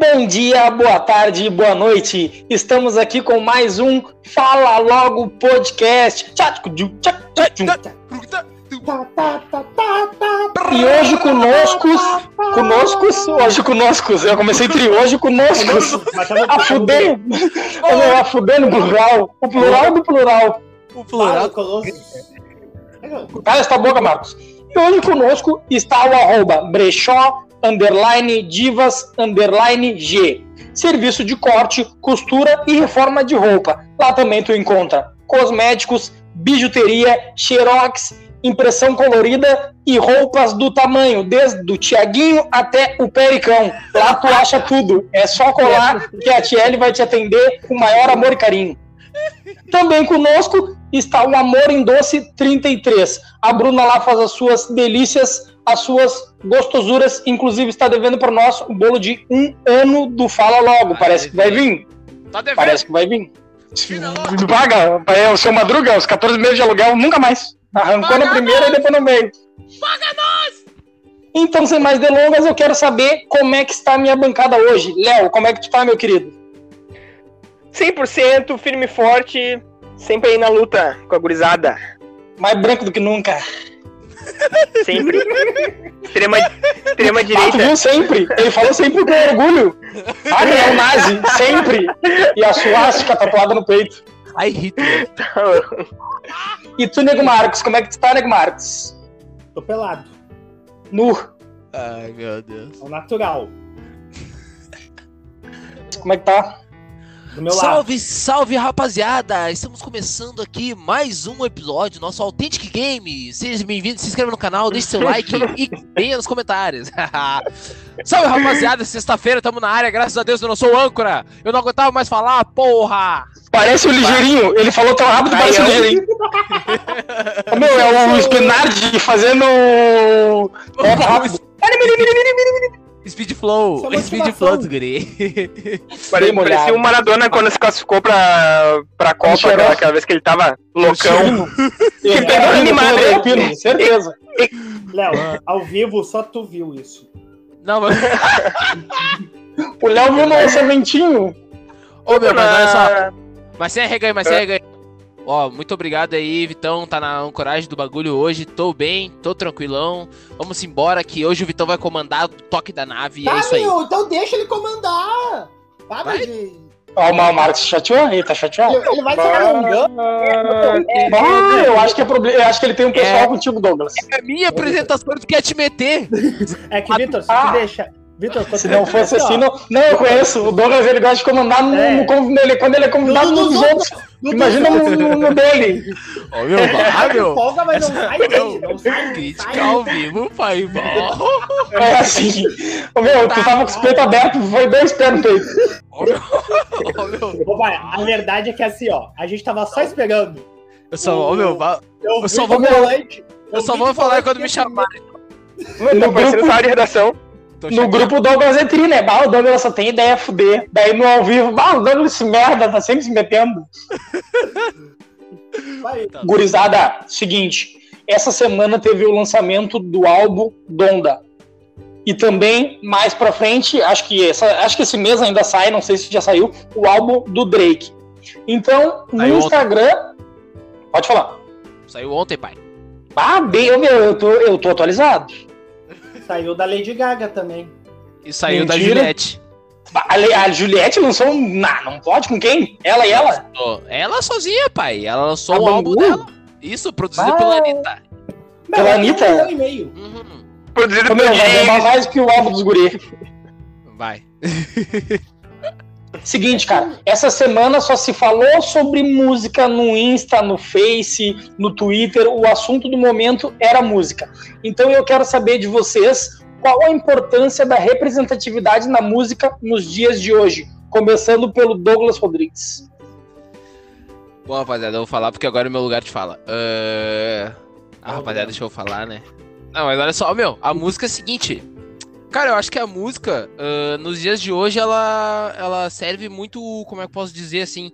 Bom dia, boa tarde, boa noite. Estamos aqui com mais um Fala Logo Podcast. E hoje conosco, conosco, hoje conosco, eu comecei entre hoje conosco, a fuder, a fuder no plural, o plural do plural. O plural. Cala essa boca, Marcos. E hoje conosco está o arroba brechó, underline, divas, underline, g. Serviço de corte, costura e reforma de roupa. Lá também tu encontra cosméticos, bijuteria, xerox, impressão colorida e roupas do tamanho, desde o Tiaguinho até o Pericão. Lá tu acha tudo. É só colar que a Tiele vai te atender com maior amor e carinho. Também conosco está o Amor em Doce 33. A Bruna lá faz as suas delícias, as suas gostosuras. Inclusive está devendo para nós o bolo de um ano do Fala Logo. Parece que vai vir. Tá devendo? Parece que vai vir. Paga, é o seu Madruga, os 14 meses de aluguel, nunca mais. Arrancou na primeira e depois no meio. Paga nós! Então, sem mais delongas, eu quero saber como é que está a minha bancada hoje. Léo, como é que tu tá, meu querido? 100% firme e forte, sempre aí na luta com a gurizada. Mais branco do que nunca. Sempre. extrema, extrema Ah, direita. viu sempre? Ele falou sempre com orgulho. Ah, é um nazi, sempre. E a suástica tatuada no peito. Ai, Hitler. E tu, Nego Marcos, como é que tu tá, Nego Marcos? Tô pelado. Nu. Ai, meu Deus. É o natural. Como é que tá? Do meu lado. Salve, salve, rapaziada! Estamos começando aqui mais um episódio do nosso Authentic Game. Seja bem-vindo, se inscreva no canal, deixe seu like e venha nos comentários. salve, rapaziada! Sexta-feira, tamo na área, graças a Deus eu não sou âncora. Eu não aguentava mais falar, porra! Parece o ligeirinho. Ele falou tão rápido Aí, parece o ó. ligeirinho. Meu, é o Spinardi fazendo. É rápido. Speed Flow, é Speed. Flow dos guri. Pare- molhado. Parecia o Maradona quando se classificou pra, pra Copa, aquela, aquela vez que ele tava loucão. Ele pegou tá animado, né? Pino, certeza. Léo, ao vivo só tu viu isso. Não, mas... O Léo viu no orçamentinho. Ô, meu, mas olha só. Mas sem arrega aí, mas sem arrega aí. Ó, muito obrigado aí, Vitão. Tá na ancoragem do bagulho hoje. Tô bem, tô tranquilão. Vamos embora que hoje o Vitão vai comandar o toque da nave. e é isso aí. meu, então deixa ele comandar. Para Vai. de. Ó, o Mal Marcos chateou? Ele tá chateado? Ele vai se alongando. Ah, eu acho que é problema. Eu acho que ele tem um pessoal É. contigo, Douglas. É a minha apresentação, tu quer te meter. É que, Vitor, se Ah. tu deixa. Vitor, Se não fosse assim, não. Não, eu conheço. O Douglas ele gosta de comandar no, É. no nele, quando ele é convidado No- nos outros. no- Imagina no, no- no dele. Ó, meu, ah, meu. Folga, mas não sai dele. Não sai. Crítica sai. ao vivo, pai. É assim. Ô, meu, tu tava com os peitos abertos, foi dois pés no peito. ó, meu. Meu. Ô, pai, a verdade é que assim, ó, a gente tava só esperando. Eu só, ó, meu, Eu, Eu só vou- eu só vou falar quando me chamarem. Mano, tá parecendo sala de redação. Tô No grupo Douglas é tri, né? Bah, o Douglas só tem ideia fuder. Daí no ao vivo, bah, o Douglas se merda, tá sempre se metendo. Vai, Tá. Gurizada, seguinte, essa semana teve o lançamento do álbum Donda. E também, mais pra frente, acho que, essa, acho que esse mês ainda sai, não sei se já saiu, o álbum do Drake. Então, no Saiu ontem. Instagram. Pode falar. Saiu ontem, pai. Ah, bem, eu, meu, eu, tô, eu tô atualizado. Saiu da Lady Gaga também. E saiu da Mentira. Juliette. A, a Juliette lançou um. Não, não pode com quem? Ela e ela? Ela sozinha, pai. Ela lançou A o álbum dela. Isso, produzido Ah. pela Anitta. Pela Meu, Anitta? Um milhão e meio. Uhum. Produzido vai levar James. mais que o álbum dos guri. Vai. Seguinte, cara, essa semana só se falou sobre música no Insta, no Face, no Twitter. O assunto do momento era música. Então eu quero saber de vocês qual a importância da representatividade na música nos dias de hoje. Começando pelo Douglas Rodrigues. Bom, rapaziada, eu vou falar porque agora é o meu lugar de fala. Ah, ah, rapaziada, deixa eu falar, né? Não, mas olha só, meu, a música é a seguinte. Cara, eu acho que a música, ah, nos dias de hoje, ela, ela serve muito, como é que eu posso dizer assim?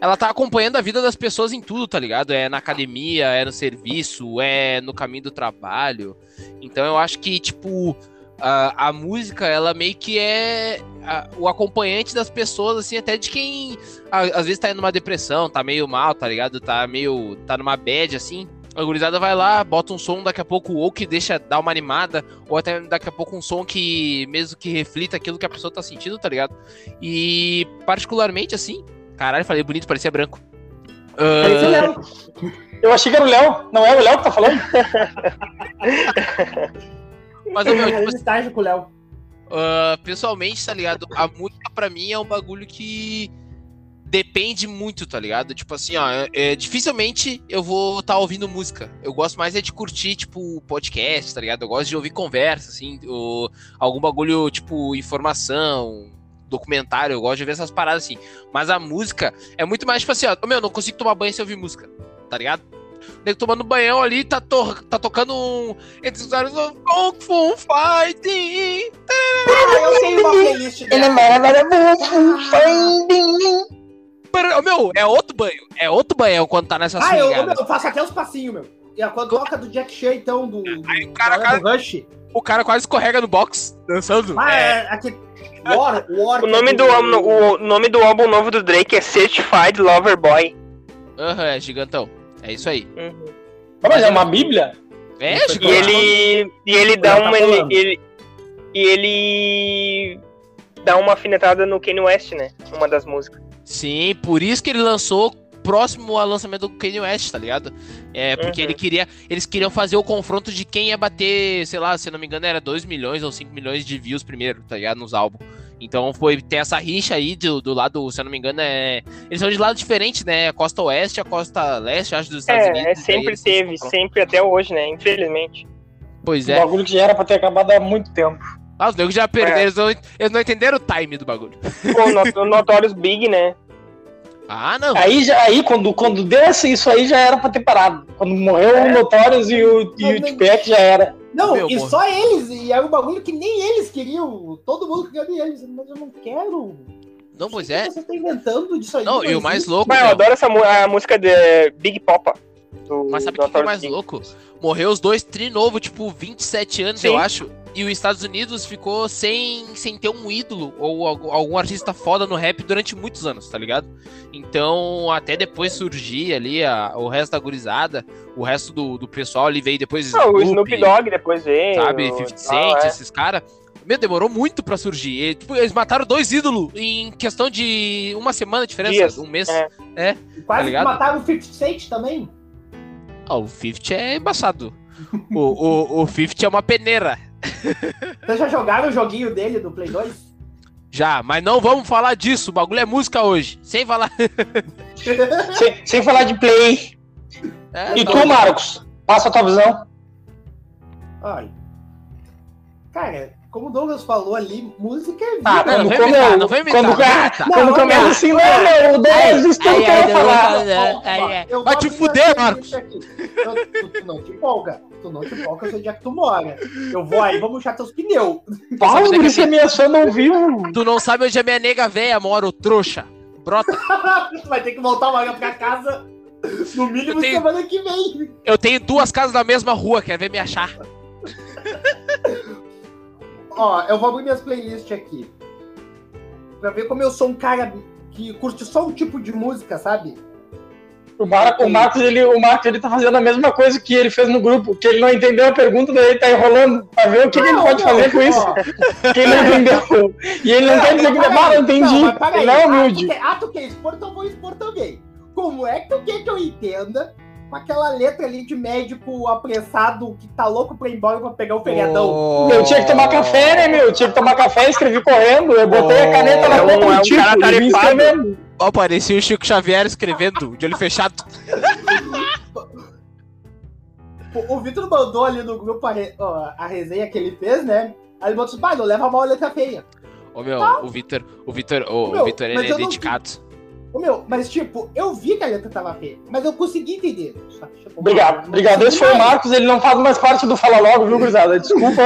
Ela tá acompanhando a vida das pessoas em tudo, tá ligado? É na academia, é no serviço, é no caminho do trabalho. Então eu acho que, tipo, a, a música, ela meio que é a- o acompanhante das pessoas, assim, até de quem a- às vezes tá indo numa depressão, tá meio mal, tá ligado? Tá meio. tá numa bad, assim. A gurizada vai lá, bota um som daqui a pouco, ou que deixa dar uma animada, ou até daqui a pouco um som que mesmo que reflita aquilo que a pessoa tá sentindo, tá ligado? E particularmente, assim, caralho, falei bonito, parecia branco. Léo. Eu achei que era o Léo. Não é o Léo que tá falando? mas, ô, meu, tipo, estágio com o Léo. Ah, pessoalmente, tá ligado? A música pra mim é um bagulho que depende muito, tá ligado? Tipo assim, ó, é- é, dificilmente eu vou estar ouvindo música. Eu gosto mais é de curtir, tipo, podcast, tá ligado? Eu gosto de ouvir conversa, assim, ou algum bagulho, tipo, informação, documentário, eu gosto de ver essas paradas assim. Mas a música é muito mais, tipo assim, ó, meu, eu não consigo tomar banho sem ouvir música, tá ligado? O nego tomando banhão ali, tá, to tá tocando um. Entre os olhos, um Kung Fu Fighting! Ah, eu tenho uma playlist dela. Meu, é outro banho. É outro banho quando tá nessa Ah, eu, meu, eu faço até os passinhos, meu. E a quando toca do Jack Chan, então, do, do, Aí o cara- da hora do Rush. O cara quase escorrega no box, dançando. Ah, é. é, aquele... War, War, O nome do, álbum, o nome do álbum novo do Drake é Certified Lover Boy. Aham, é gigantão. É isso aí. Ah, Mas é uma bíblia? É, E gigantão. ele. E ele dá tá uma. Ele, ele- e ele. dá uma afinetada no Kanye West, né? Uma das músicas. Sim, por isso que ele lançou próximo ao lançamento do Kanye West, tá ligado? É, porque Uhum. ele queria, eles queriam fazer o confronto de quem ia bater, sei lá, se eu não me engano, era 2 milhões ou 5 milhões de views primeiro, tá ligado? Nos álbuns. Então foi ter essa rixa aí do, do lado, se eu não me engano, é. Eles são de lado diferente, né? A costa oeste e a costa leste, acho, dos Estados É, Unidos. é, sempre teve, sempre até hoje, né? Infelizmente. Pois Um é. bagulho que já era pra ter acabado há muito tempo. Ah, os negros já perderam, É. eles, não, eles não entenderam o time do bagulho. Pô, o Not- o Notorious Big, né? Ah, não. Aí, já, aí quando, quando deu essa- isso aí, já era pra ter parado. Quando morreu o Notorious e o, e o já era. Não, Meu, e só eles, e era um bagulho que nem eles queriam. Todo mundo queria eles, mas eu não quero. Não, pois é. Você tá inventando disso aí. Não, e o mais louco. Mas eu adoro essa a música de Big Popa. Do Mas sabe o que que é mais Big. louco? Morreu os dois tri novo, tipo, 27 anos, Sim. eu acho. E os Estados Unidos ficou sem, sem ter um ídolo ou algu- algum artista foda no rap durante muitos anos, tá ligado? Então, até depois surgir ali a- o resto da gurizada, o resto do, do pessoal ali veio depois. Ah, o Snoop Dogg depois veio. sabe? e 50 tal, Cent, é. esses caras. Meu, demorou muito pra surgir. E, tipo, eles mataram dois ídolos em questão de uma semana de diferença, Dias, um mês. é. E Quase que ligado? mataram o 50 Cent também. Ah, o 50 é embaçado. o, o, o 50 é uma peneira. Vocês já jogaram o joguinho dele do Play 2? Já, mas não vamos falar disso. O bagulho é música hoje. Sem falar. Sem, sem falar de play. É, E tá tu, bom. Marcos? Passa a tua visão. Ai. Cara, como o Douglas falou ali, música é vida. Ah, Não, não quando vem come- imitar, não vem imitar. quando- não. Quando Não, começa assim, não, meu, o Douglas, isso que eu quero falar. Vai te fuder, Marcos. Eu- não te empolga. Tu não te sei onde é que tu mora. Eu vou aí, vou murchar teus pneus. Fala, Sabe por é isso minha fã não viu. Tu não sabe onde a minha nega véia mora, ô trouxa. Brota. tu vai ter que voltar uma hora pra casa no mínimo tenho- semana que vem. Eu tenho duas casas na mesma rua, quer ver me achar? Ó, eu vou abrir minhas playlists aqui. Pra ver como eu sou um cara que curte só um tipo de música, sabe? O, Mar- o Marcos, ele, o Marcos, ele tá fazendo a mesma coisa que ele fez no grupo, que ele não entendeu a pergunta, daí ele tá enrolando pra ver o que, que ele Não, pode não, fazer com isso. ó, Que ele não entendeu. E ele não, quer dizer que ele ah, não entendi. mas peraí. ele não é humilde. Ah, tu quer expor, eu vou expor também. Como é que tu quer que eu entenda com aquela letra ali de médico apressado que tá louco pra ir embora pra pegar o feriadão? Eu tinha que tomar café, né, meu? Eu tinha que tomar café, escrevi correndo. Eu botei a caneta na É um- boca é um do tipo cara tarefado. Ó, parecia o Chico Xavier escrevendo, de olho fechado. O, Vitor mandou ali no grupo a, re- ó, a resenha que ele fez, né? Aí ele botou assim, pai, não leva mal a letra feia. Ô meu, o Vitor, o Vitor, o, Meu, o Vitor, ele é dedicado. Ô, meu, mas tipo, eu vi que a letra tava feia, mas eu consegui entender. Hora, Obrigado, obrigado. Esse foi o. Marcos, ele não faz mais parte do Fala Logo, viu, gurizada? Desculpa.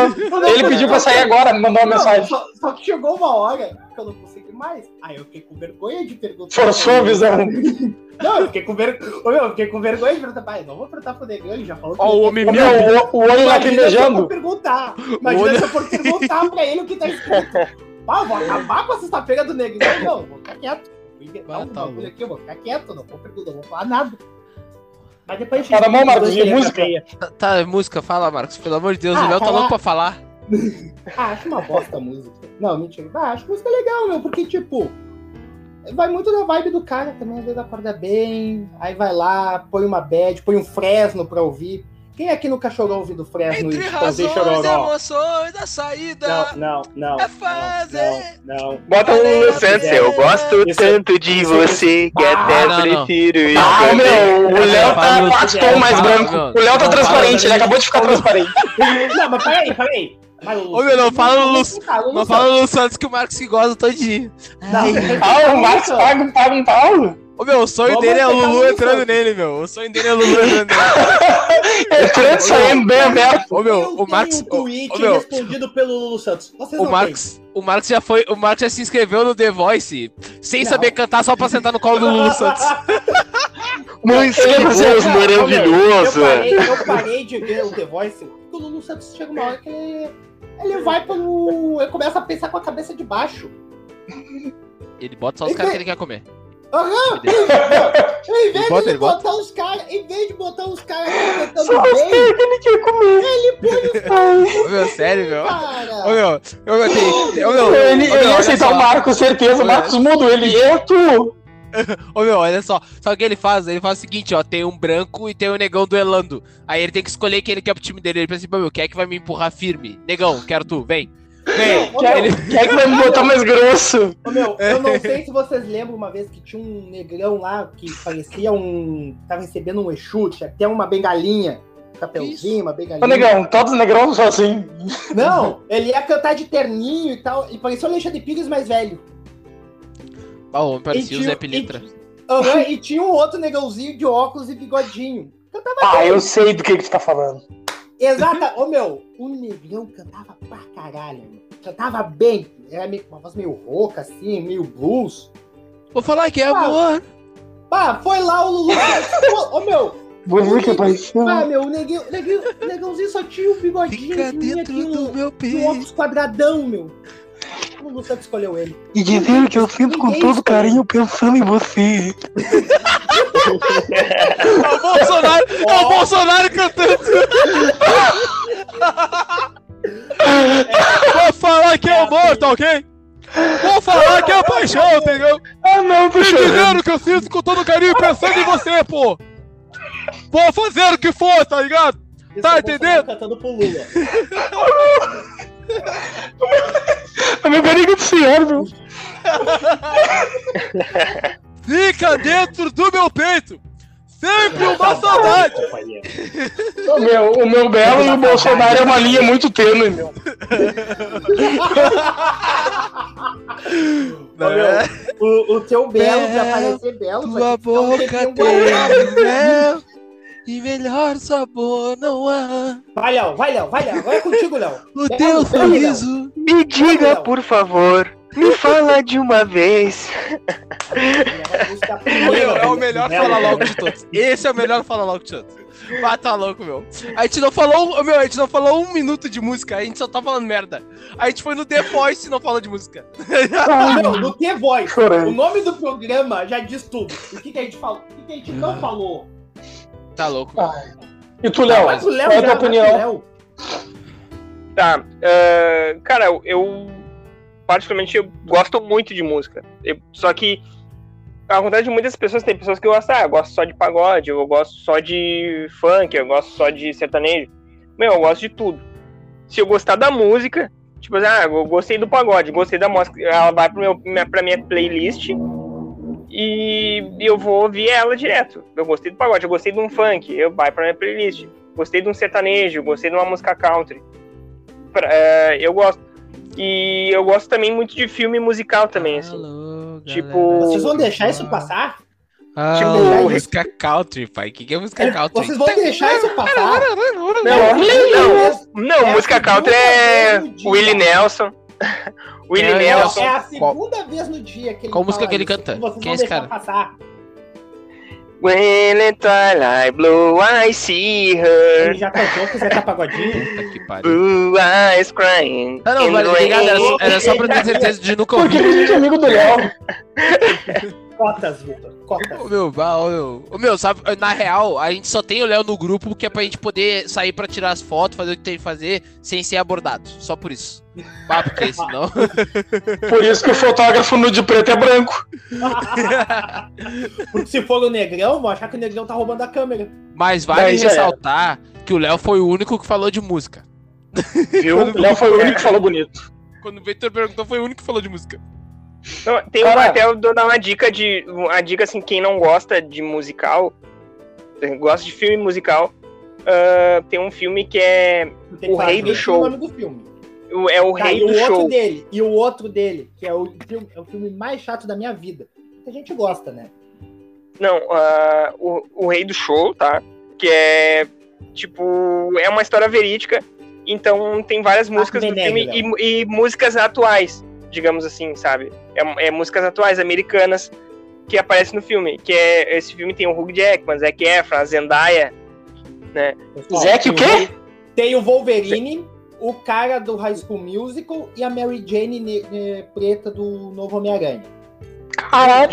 Ele pediu pra sair agora, me mandou uma Não, mensagem. Só, só que chegou uma hora que eu não consegui mais. Aí eu fiquei com vergonha de perguntar. Forçou a visão. Não, eu fiquei com vergonha. Eu fiquei com vergonha de perguntar. Pai, não vou perguntar pro negão, ele já falou que. Ó, o ele homem Meu, o, o olho se eu lacrimejando. perguntar. Imagina Olha- se eu for perguntar pra ele o que tá escrito. Ah, vou acabar com a sexta-feira do negrão. Não, vou ficar quieto. Vou inventar Ah, tá bagulho louco. aqui, eu vou ficar quieto, não vou perguntar, não vou falar nada. Mas depois a gente Tá na mão, Marcos, de que música? ele Tá, tá, música, fala, Marcos. Pelo amor de Deus, Ah, o Léo tá louco pra falar. Ah, acho uma bosta a música. Não, mentira. Ah, acho música legal, meu, porque, tipo, vai muito na vibe do cara também. Às vezes acorda bem, aí vai lá, põe uma bad, põe um Fresno pra ouvir. Quem aqui nunca chorou ouvindo Fresno Entre e razões Chitãozinho e Chororó? emoções da saída. Não, não, não. É fazer. Não, não. Bota um Lu Santos, eu gosto Isso- tanto de isso- você que Ah, até não, não. prefiro ir Ah, meu, o Léo tá quatro tons mais branco. O Léo tá Não, transparente, ele acabou de ficar transparente. Não, mas peraí, peraí. Mas o Ô, meu, não fala o Não fala no Santos que o Marcos que gosta todinho. Não, Ah, o Marcos paga, um- paga um pau. Ô, meu, o sonho Vamos dele é o Lulu entrando nele, meu. O sonho dele é o Lulu entrando nele. Entrando, saindo bem aberto. Ô, meu, Eu o Marcos. um ô, meu, respondido pelo Lulu Santos. Vocês o Marcos, o Marcos já foi, o Marcos já se inscreveu no The Voice sem Não. saber cantar só pra sentar no colo do Lulu Santos. Que Ele- voz Eu maravilhosa! parei, eu parei de ver o The Voice, porque o Lulu Santos chega uma hora que ele, ele vai pelo. Ele começa a pensar com a cabeça de baixo. Ele bota só os caras que ele quer comer. Aham! Ele- Em vez Ele bota, de ele bota. botar os caras, em vez de botar os caras cantando Só os bem, caras que ele quer comer. Ô, meu, sério, meu. cara. Ô, meu, ô, meu, tem, tem- ô, meu, Ele, ele ia aceitar o Marcos, certeza. O Marcos muda ele. Eu, tu. Ô meu, olha só. Sabe o que ele faz? Ele faz o seguinte, ó. Tem um branco e tem um negão duelando. Aí ele tem que escolher quem ele quer pro time dele. Ele pensa assim, "Pô, meu, quem é que vai me empurrar firme? Negão, quero tu, vem. Vem. Ô, é, Ele- é que vai me botar mais grosso? Ô, meu, eu não sei se vocês lembram uma vez que tinha um negrão lá que parecia um. tava recebendo um Exu, tinha até uma bengalinha. Chapeuzinho, uma bengalinha. Ô, negão, todos os negrão são assim. Não, ele ia cantar de terninho e tal. E parecia o Alexandre Pires mais velho. Ah, o homem parecia E o tinha- Zé Pilintra. e- Aham, e tinha um outro negãozinho de óculos e bigodinho. Cantava Ah, bem. eu sei do que, que tu tá falando. Exata. Ô meu, o negrão cantava pra caralho. meu. Cantava bem. Era meio, uma voz meio rouca, assim, meio blues. Vou falar que é Ah, amor. Pá, foi lá o Lulu. Ô, Ô meu, Música paixão. ah, meu, o neguinho, o neguinho, negãozinho só tinha o bigodinho. Fica assim, dentro aqui, do um, meu um peito. óculos quadradão, meu. O Lulu Santos escolheu ele. E dizer que eu sinto com todo carinho pensando em você. É o Bolsonaro, é o Bolsonaro cantando. Vou falar que é amor, tá ok? Vou falar que é paixão, entendeu? Ah, não, tô. Entendendo que eu sinto com todo carinho pensando em você, pô. Vou fazer o que for, tá ligado? Isso Tá é o Bolsonaro entendendo? Cantando pro Lula. A minha barriga do senhor, meu. Fica dentro do meu peito. Sempre uma saudade. O meu, o meu Belo e o Bolsonaro é uma linha muito tênue, meu. Ô, meu, o, o teu belo, pra Belo, parecer belo, vai Tua um boca tem guardado. mel e melhor sabor não há. Vai, Léo, vai, Léo, vai, Léo. Agora é contigo, Léo. O Belo, teu sorriso. Me diga, por favor, me fala de uma vez. Meu, é o melhor Belo, fala logo de todos. Esse é o melhor fala logo de todos. Ah, tá louco, meu. A gente não falou, meu, a gente não falou um minuto de música, a gente só tá falando merda. A gente foi no The Voice e não falou de música. Meu, no The Voice. O Chorando. nome do programa já diz tudo. O que, que a gente falou? O que, que a gente não falou? Tá louco. Ai. E tu, Léo? Mas o Léo Qual é a tua pro opinião? Léo. Tá, ah, cara, eu- particularmente eu gosto muito de música. Eu- só que ao contrário de muitas pessoas, tem pessoas que gostam, ah, eu gosto só de pagode, eu gosto só de funk, eu gosto só de sertanejo. Meu, eu gosto de tudo. Se eu gostar da música, tipo assim, ah, eu gostei do pagode, gostei da música, ela vai pro meu, minha, pra minha playlist e eu vou ouvir ela direto. Eu gostei do pagode, eu gostei de um funk, eu vai pra minha playlist. Gostei de um sertanejo, gostei de uma música country. Pra- é, eu gosto. E eu gosto também muito de filme musical também, assim. Alô, Tipo- Vocês vão deixar isso passar? Ah, Tipo- música country, pai. O que, que é música country? Vocês vão deixar isso passar? Não, Não, não, É a música country é. Willie Nelson. Willie É, Nelson. É a Qual- segunda vez no dia que ele qual música que ele isso, canta? Vocês Quem é esse deixar cara? passar. When in twilight blue I see her. Ele já cantou com o Zeca Pagodinho. Puta que pariu. Blue eyes crying. Ah, não, vale, the obrigado. Era, rain. era só pra ter certeza de nunca Porque ouvir. a gente é amigo do Léo. Cotas, Vitor. Cotas. Ô meu, ô meu. Ô meu, sabe, na real, a gente só tem o Léo no grupo que é pra gente poder sair pra tirar as fotos, fazer o que tem que fazer, sem ser abordado. Só por isso. Ah, porque senão. Por isso que o fotógrafo no de preto é branco. Porque se for o Negrão, vão achar que o Negrão tá roubando a câmera. Mas vale Daí ressaltar que o Léo foi o único que falou de música. Viu? O Léo foi o único que falou bonito. Quando o Victor perguntou, foi o único que falou de música. Não, tem Cara. uma, até eu dou dar uma dica de. Uma dica assim, quem não gosta de musical, gosta de filme musical. ah, tem um filme que é Tem que O rei do show. o nome do filme. É o Tá, Rei e do o outro Show. dele, e o outro dele, que é o filme, é o filme mais chato da minha vida. A gente gosta, né? Não, ah, o, o Rei do Show, tá? Que é tipo. É uma história verídica. Então tem várias músicas do filme e, e músicas atuais, digamos assim, sabe? É, é músicas atuais, americanas, que aparecem no filme. Que é. Esse filme tem o Hugh Jackman, Zac Efron, a Zendaya. Pessoal, Zac o quê? Tem o Wolverine, o cara do High School Musical e a Mary Jane ne- ne- preta do Novo Homem-Aranha. Caralho.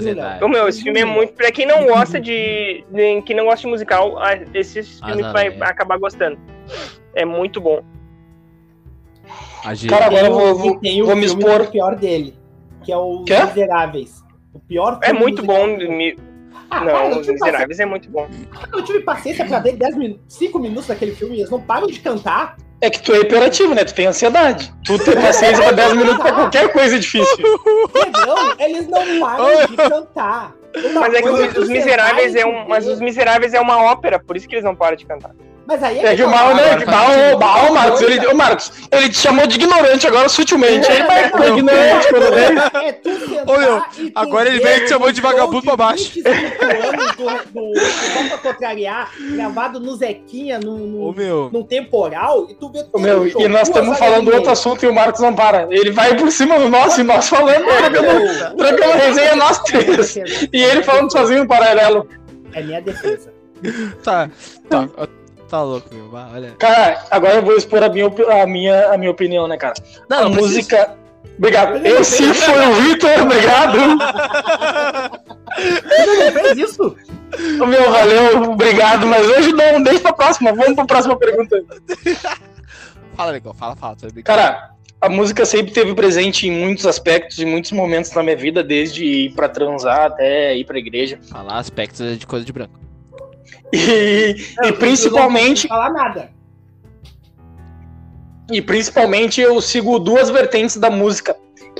Zendaya. Ô, meu, esse filme é muito. Pra quem não gosta de. de quem não gosta de musical, ah, esse filme Azar, vai é. acabar gostando. É muito bom. A G- Cara, agora eu o- vou, vou, tem o vou me expor. pior dele, que é o Quê? Miseráveis. O pior É muito musical. bom. me- Ah, Não, cara, Os Miseráveis é muito bom. Eu tive paciência pra ver 10 minutos, 5 minutos daquele filme e eles não param de cantar. É que tu é hiperativo, né? Tu tem ansiedade. Tu tem paciência pra 10 minutos pra qualquer coisa difícil. Negrão, eles não param de cantar. Uma Mas é que os, os Miseráveis é um. Mas os Miseráveis é uma ópera, por isso que eles não param de cantar. Mas aí É que o tá. mal, né? Que mal, mal, Marcos. Ele, ô, Marcos, ele te chamou de ignorante agora sutilmente. Ele vai Não, é ignorante quando vem. É tu sentar Ô, meu, tu agora ele veio e te chamou de vagabundo pra baixo. 25 anos do, do, Só pra contrariar, gravado no Zequinha, no, no, Ô meu. num temporal, e tu vê Ô, todo Meu, o show, e nós estamos falando outro assunto e o Marcos não para. Ele vai por cima do nosso e nós falando, trocando, trocando resenha nós três. E ele falando sozinho em paralelo. É minha defesa. Tá. Tá, tá louco, meu. Olha. Cara, agora eu vou expor a minha, a minha, a minha opinião, né, cara? Não, a não música. Obrigado. Esse foi o Vitor, obrigado. Não fez isso? Ô, Meu, valeu, obrigado. Mas hoje não, deixa pra próxima. Vamos pra próxima pergunta. Fala, legal. Fala, fala. Cara, a música sempre teve presente em muitos aspectos, em muitos momentos na minha vida, desde ir pra transar até ir pra igreja. Falar aspectos de coisa de branco. E, Não, e principalmente, Não vou falar nada. e principalmente eu sigo duas vertentes da música,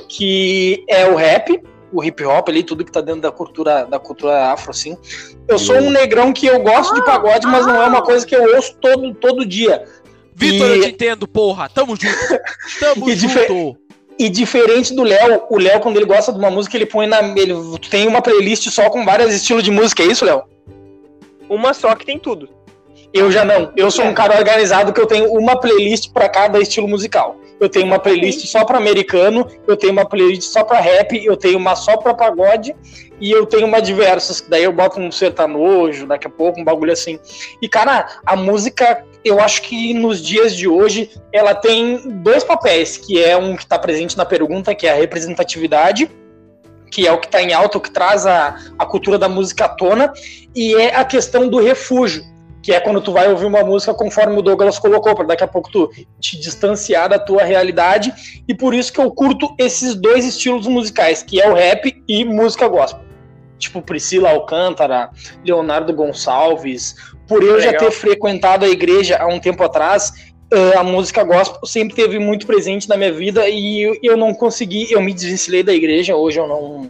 que é o rap, o hip hop ali, tudo que tá dentro da cultura da cultura afro assim. Eu sou um negrão que eu gosto de pagode, mas não é uma coisa que eu ouço todo todo dia. Vitor, E- eu te entendo, porra. Tamo junto. Tamo E dife- junto. E diferente do Léo, o Léo quando ele gosta de uma música, ele põe na ele tem uma playlist só com vários estilos de música, é isso, Léo? Uma só que tem tudo. Eu já não. Eu sou um cara organizado que eu tenho uma playlist para cada estilo musical. Eu tenho uma playlist só para americano, eu tenho uma playlist só para rap, eu tenho uma só para pagode e eu tenho uma diversas. Daí eu boto um sertanojo, daqui a pouco um bagulho assim. E cara, a música, eu acho que nos dias de hoje ela tem dois papéis, que é um que está presente na pergunta, que é a representatividade, que é o que está em alta, o que traz a, a cultura da música à tona, e é a questão do refúgio que é quando tu vai ouvir uma música conforme o Douglas colocou, para daqui a pouco tu te distanciar da tua realidade, e por isso que eu curto esses dois estilos musicais, que é o rap e música gospel. Tipo Priscila Alcântara, Leonardo Gonçalves, por eu já Legal. ter frequentado a igreja há um tempo atrás, a música gospel sempre teve muito presente na minha vida e eu- eu não consegui, eu me desvencilhei da igreja, hoje eu não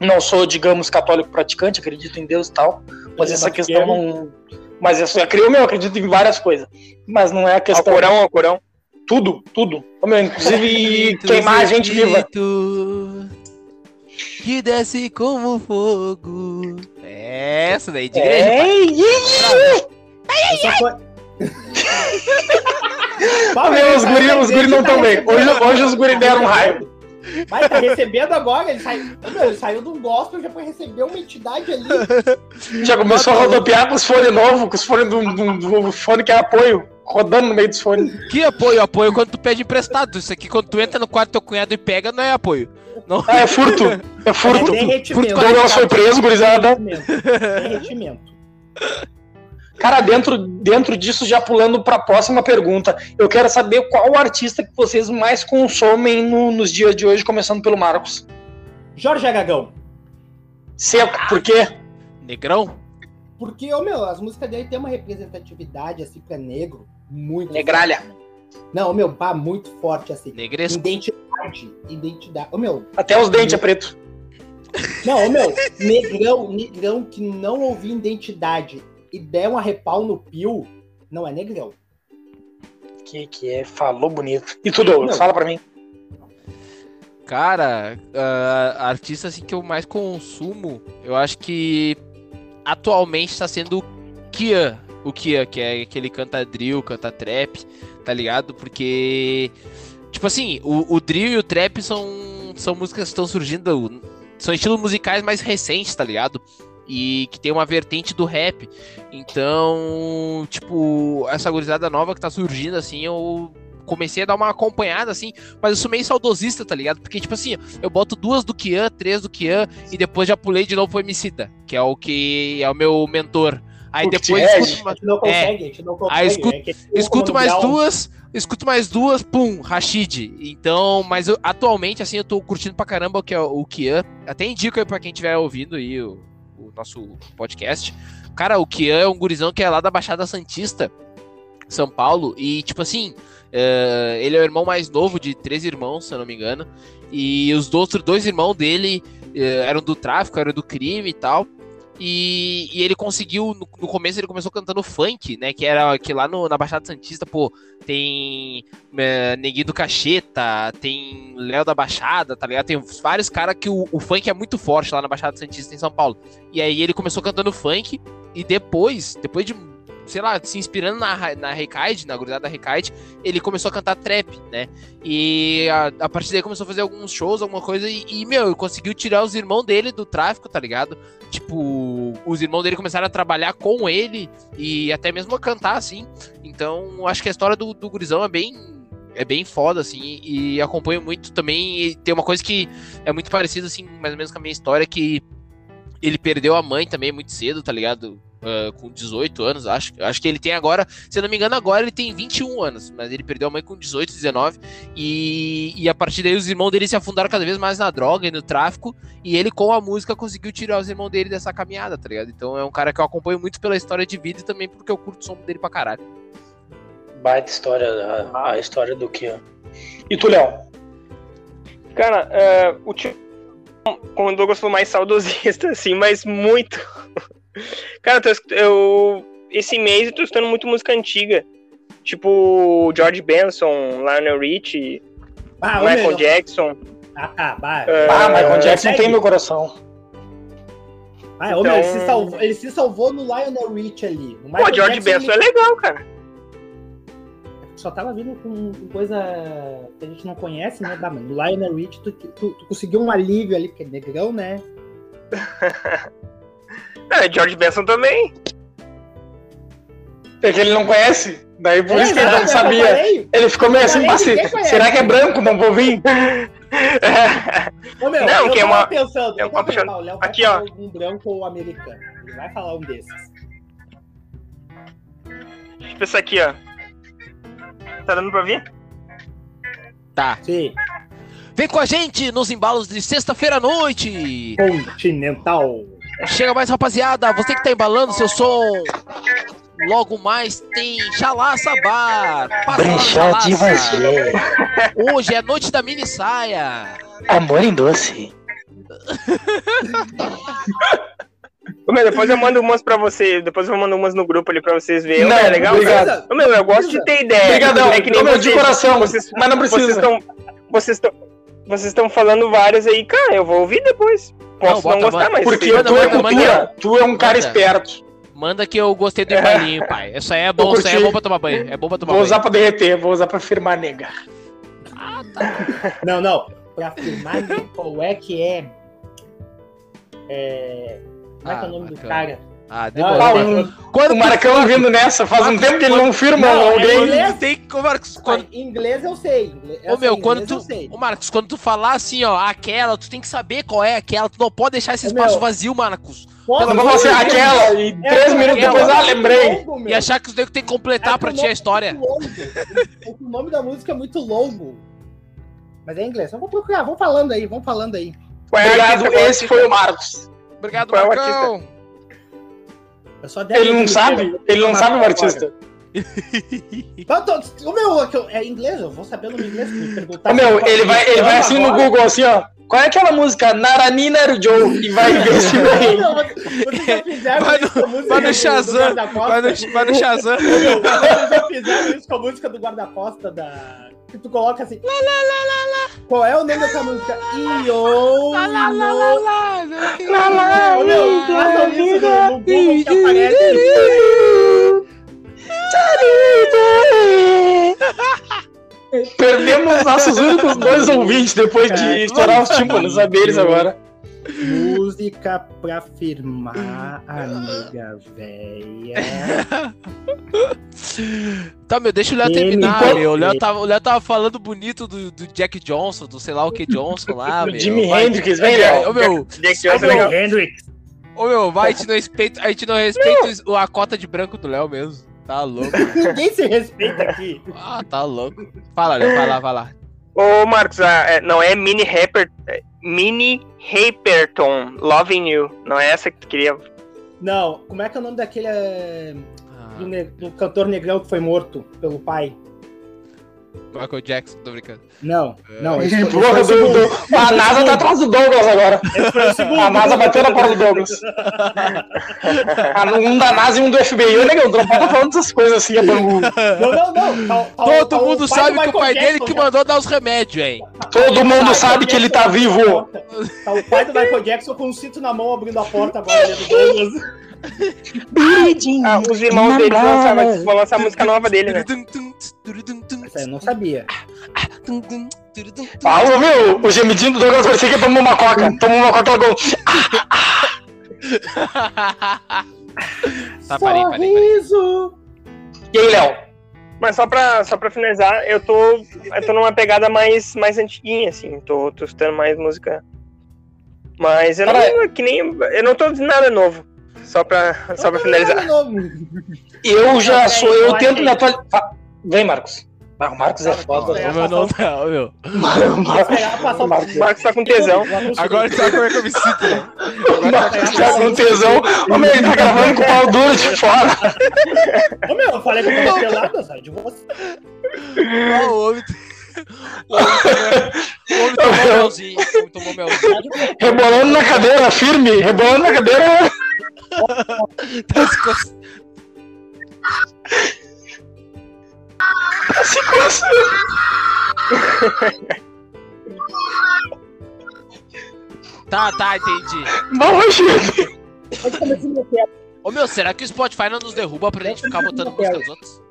não sou, digamos, católico praticante, acredito em Deus e tal, mas Ele é essa questão não mas eu, eu meu, eu acredito em várias coisas. Mas não é a questão. corão, ao corão. Tudo, tudo. Meu, inclusive queimar a gente viva. Que desce como fogo. É essa daí de igreja. É, e- Eu só meu, os guri, os guri não estão bem. Hoje, hoje os guri deram raio. Mas tá recebendo agora, ele, sai... Meu, ele saiu de um gospel já foi receber uma entidade ali. Já começou a rodopiar com os fones novos, com os fones do, do, do fone que é apoio, rodando no meio dos fones. Que apoio? Apoio quando tu pede emprestado. Isso aqui, quando tu entra no quarto do teu cunhado e pega, não é apoio. Não. Ah, é furto. É furto. É derretimento. Quando nós foi preso, gurizada. Derretimento. Derretimento. Cara, dentro, dentro disso, já pulando para a próxima pergunta, eu quero saber qual o artista que vocês mais consomem no- nos dias de hoje, começando pelo Marcos. Jorge Agagão. Seco, por quê? Negrão? Porque, ô meu, as músicas dele tem uma representatividade, assim, pra negro, muito Negralha. forte. Não, ô meu, pá, muito forte, assim. Negresco? Identidade, identidade. Ô meu, Até os dentes é preto. não, ô meu, negrão, negrão que não ouvir identidade e der um arrepal no pio, não é negrão. Que, que é, falou bonito. E tu, Douglas, Não. fala pra mim. Cara, ah, artista assim que eu mais consumo, eu acho que atualmente tá sendo o Kia. O Kia, que é aquele canta drill, canta trap, tá ligado? Porque, tipo assim, o, o drill e o trap são, são músicas que estão surgindo, são estilos musicais mais recentes, tá ligado? E que tem uma vertente do rap. Então, tipo, essa gurizada nova que tá surgindo, assim, eu comecei a dar uma acompanhada, assim, mas eu sou meio saudosista, tá ligado? Porque, tipo assim, eu boto duas do Kian, três do Kian, e depois já pulei de novo pro Emicida, que é o que é o meu mentor. Aí O que te depois escuto, gente não consegue, a gente não consegue. Aí escuto- é que- escuto mais duas, escuto mais duas, pum, Rashid. Então, mas eu- atualmente, assim, eu tô curtindo pra caramba o que é o o Kian. Até indico aí pra quem estiver ouvindo aí o, o nosso podcast. Cara, o Kian é um gurizão que é lá da Baixada Santista, São Paulo, e tipo assim, é, ele é o irmão mais novo de três irmãos, se eu não me engano. E os outros dois irmãos dele é, eram do tráfico, eram do crime e tal. E, e ele conseguiu, no, no começo ele começou cantando funk, né? Que era que lá no- na Baixada Santista, pô, tem é, Neguinho do Cacheta, tem Léo da Baixada, tá ligado? Tem vários caras que o, o funk é muito forte lá na Baixada Santista em São Paulo. E aí ele começou cantando funk e depois, depois de, sei lá, se inspirando na, na Recaide, na gurizada da Recaide, ele começou a cantar trap, né? E a, a partir daí começou a fazer alguns shows, alguma coisa, e, e, meu, conseguiu tirar os irmãos dele do tráfico, tá ligado? Tipo, os irmãos dele começaram a trabalhar com ele e até mesmo a cantar, assim. Então, acho que a história do, do gurizão é bem. É bem foda, assim, e acompanho muito também. Tem uma coisa que é muito parecida, assim, mais ou menos com a minha história, que ele perdeu a mãe também muito cedo, tá ligado? Ah, com 18 anos, acho. Acho que ele tem agora, se eu não me engano, agora ele tem 21 anos, mas ele perdeu a mãe com 18, 19. E, e a partir daí os irmãos dele se afundaram cada vez mais na droga e no tráfico. E ele, com a música, conseguiu tirar os irmãos dele dessa caminhada, tá ligado? Então é um cara que eu acompanho muito pela história de vida e também porque eu curto o som dele pra caralho. Baita história, a, a história do Kian. E tu, Léo? Cara, é, o time, como o Douglas falou, mais saudosista, assim, mas muito. Cara, eu, eu esse mês eu tô escutando muito música antiga. Tipo George Benson, Lionel Richie, Ah, Michael meu, Jackson. Ah, tá, vai. É, Ah, Michael Jackson segue. tem meu coração. Ah, ô, meu, ele, Então- se salvou, ele se salvou no Lionel Rich ali. Pô, Michael George Jackson, Benson é legal, cara. Só tava vindo com, com coisa que a gente não conhece, né? Bah, mano, no Lionel Rich, tu, tu, tu conseguiu um alívio ali, porque é negrão, né? É, George Benson também. É que ele não conhece. Daí por isso que ele não exato, sabia. Ele ficou meio assim, Ninguém "Bah, se- conhece." será que é branco? Não vou vir? Ô, meu, Não, que é uma- pensando, é eu uma tava pensando, o Léo vai Aqui, ó. um branco ou americano. Ele vai falar um desses. tipo isso aqui, ó. Tá dando pra ver? Tá. Sim, Vem com a gente nos embalos de sexta-feira à noite! continental. Chega mais, rapaziada. Você que tá embalando seu som. Logo mais tem Chalaça Bar. Passa lá no Brechó de. Vagé. Hoje é noite da mini saia. Amor em doce. Meu, depois eu mando umas pra você. Depois eu mando umas no grupo ali pra vocês verem. Não, é legal? obrigado. Ô, meu, eu gosto de ter ideia. Obrigadão. É que nem meu, de vocês- coração, Vocês, mas não precisa. vocês estão. Vocês estão. Vocês estão falando várias aí, cara. Eu vou ouvir depois. Posso não, bota, gostar, mas. Porque Manda, tu é manda, cultura, tu é um cara Manda. esperto. Manda que eu gostei do embalinho, pai. Isso aí é bom, isso aí é bom pra tomar banho. É bom pra tomar Vou banho. usar pra derreter, vou usar pra firmar nega. Não, não. pra afirmar qual é que é. É. Como é que é o Ah, nome do bacana. cara? Ah, demorou. Calma, eu- o o Marcão vindo nessa, faz um tempo que ele não firma Não, é alguém. inglês. Tem ô, Marcos, quando, Em inglês eu sei. inglês- ô, meu, assim, quando tu, sei. ô, Marcos, quando tu falar assim, ó, aquela, tu tem que saber qual é aquela, tu não pode deixar esse espaço meu. vazio, Marcos. Posso- Não vamos ser aquela, e É, três minutos aquela. depois, ah, lembrei. Longo. E achar que os nego tem que completar É pra ti a história. é. O nome da música é muito longo. Mas é em inglês. Eu vou procurar, vamos falando aí, vamos falando aí. É é esse foi o Marcos. Obrigado, Qual é o Marcão. Eu só Ele não sabe? Ele não sabe o artista. Então, o meu é é inglês, eu vou saber o nome inglês. Me perguntar Ô, meu, ele vai, ele vai assim no Google, assim, ó. Qual é aquela música? Naranina Joe e vai ver se vem. Não, Vai no- vai no Shazam? Vai no, vai no Shazam. Vocês já fizeram isso com a música do guarda-costa da. Que tu coloca assim. Lá, lá, lá, lá, lá. Qual é o nome dessa música? Io. Lá, lá, lá, lá, lá. Lá, lá, meu, façam isso no, no Google que aparece. Perdemos nossos únicos dois ouvintes depois de É. estourar os tímpanos deles agora. Música pra firmar, amiga véia. Tá, meu, deixa o Léo terminar, meu. O Léo tava, o Léo tava falando bonito do, do Jack Johnson, do sei lá o que Johnson lá, meu. Jimi Hendrix, vem, Léo. Ô, meu, é. Hendrix. ô, meu, vai, a gente não respeita, a gente não respeita o- a cota de branco do Léo mesmo. Tá louco. Ninguém se respeita aqui. Ah, tá louco. Fala, Léo, vai lá, vai lá. Ô, Marcos, ah, é, não é Mini Rapper, é Mini Haperton, Loving You. Não é essa que tu queria. Não, como é que é o nome daquele. é, Ah, Do, ne- do cantor negrão que foi morto pelo pai? Michael Jackson, tô brincando. Não, não. Esse foi, esse Porra, foi o do, a NASA tá atrás do Douglas agora. O. A NASA bateu na porta do Douglas. Ah, Um da NASA e um do FBI. Ô, negão, não pode estar falando essas coisas assim, bangu. Não, não, não. Tá- tá- Todo tá mundo sabe que o pai dele Jackson que já. mandou dar os remédios, hein? Todo mundo sabe que ele tá vivo. Tá o pai do Michael Jackson com um cinto na mão abrindo a porta agora dentro do Douglas. Ah, os irmãos dele lançaram, vão lançar a música nova dele, né? Essa eu não sabia. Ah, meu, o gemidinho do Douglas parecia que tomou uma coca. Tomou uma coca logo. Tá, parei, parei, parei. Sorriso. E aí, Léo? Mas só pra, só pra finalizar, eu tô, eu tô numa pegada mais, mais antiguinha, assim. Tô, tô escutando mais música. Mas eu não, que nem, eu não tô ouvindo nada novo. Só pra, só pra finalizar. Eu já sou, eu tento me atualizar. Vem, Marcos. Ah, o Marcos é foda. É, Ô, meu, não tá, ô, meu. O Marcos. O Marcos tá com tesão. Agora sabe como é que eu me sinto, né? O Marcos tá com tesão. Ô, meu, ele tá gravando com o pau duro de fora. Ô meu, eu falei que eu tava pelada, sai de você. Ó, o homem. O homem tomou- o homem tomou melzinho. O homem tomou melzinho. Rebolando na cadeira, firme. Rebolando na cadeira. Tá se coçando. Se coçando. Tá, tá, entendi. Bom, gente. Ô meu, será que o Spotify não nos derruba pra gente ficar botando música dos outros?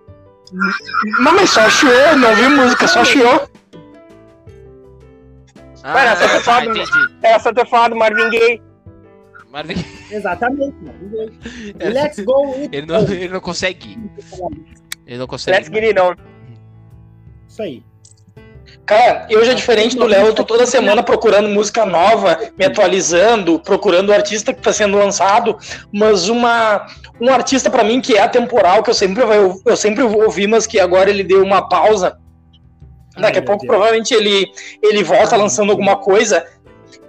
Não, mas só chiou. Não vi música, só chiou. Ah, Vai, essa tá, foda, entendi. É só ter falado Marvin Gaye. Marvin, Exatamente, mano. E Let's go with ele não, ele não consegue. Ele não consegue. Let's get it on. isso aí. Cara, eu já diferente do Léo, eu tô toda semana procurando música nova, me atualizando, procurando o artista que tá sendo lançado, mas uma um artista pra mim que é atemporal, que eu sempre vai, eu sempre vou ouvir, mas que agora ele deu uma pausa. Daqui Ai, a pouco provavelmente ele ele volta lançando alguma coisa.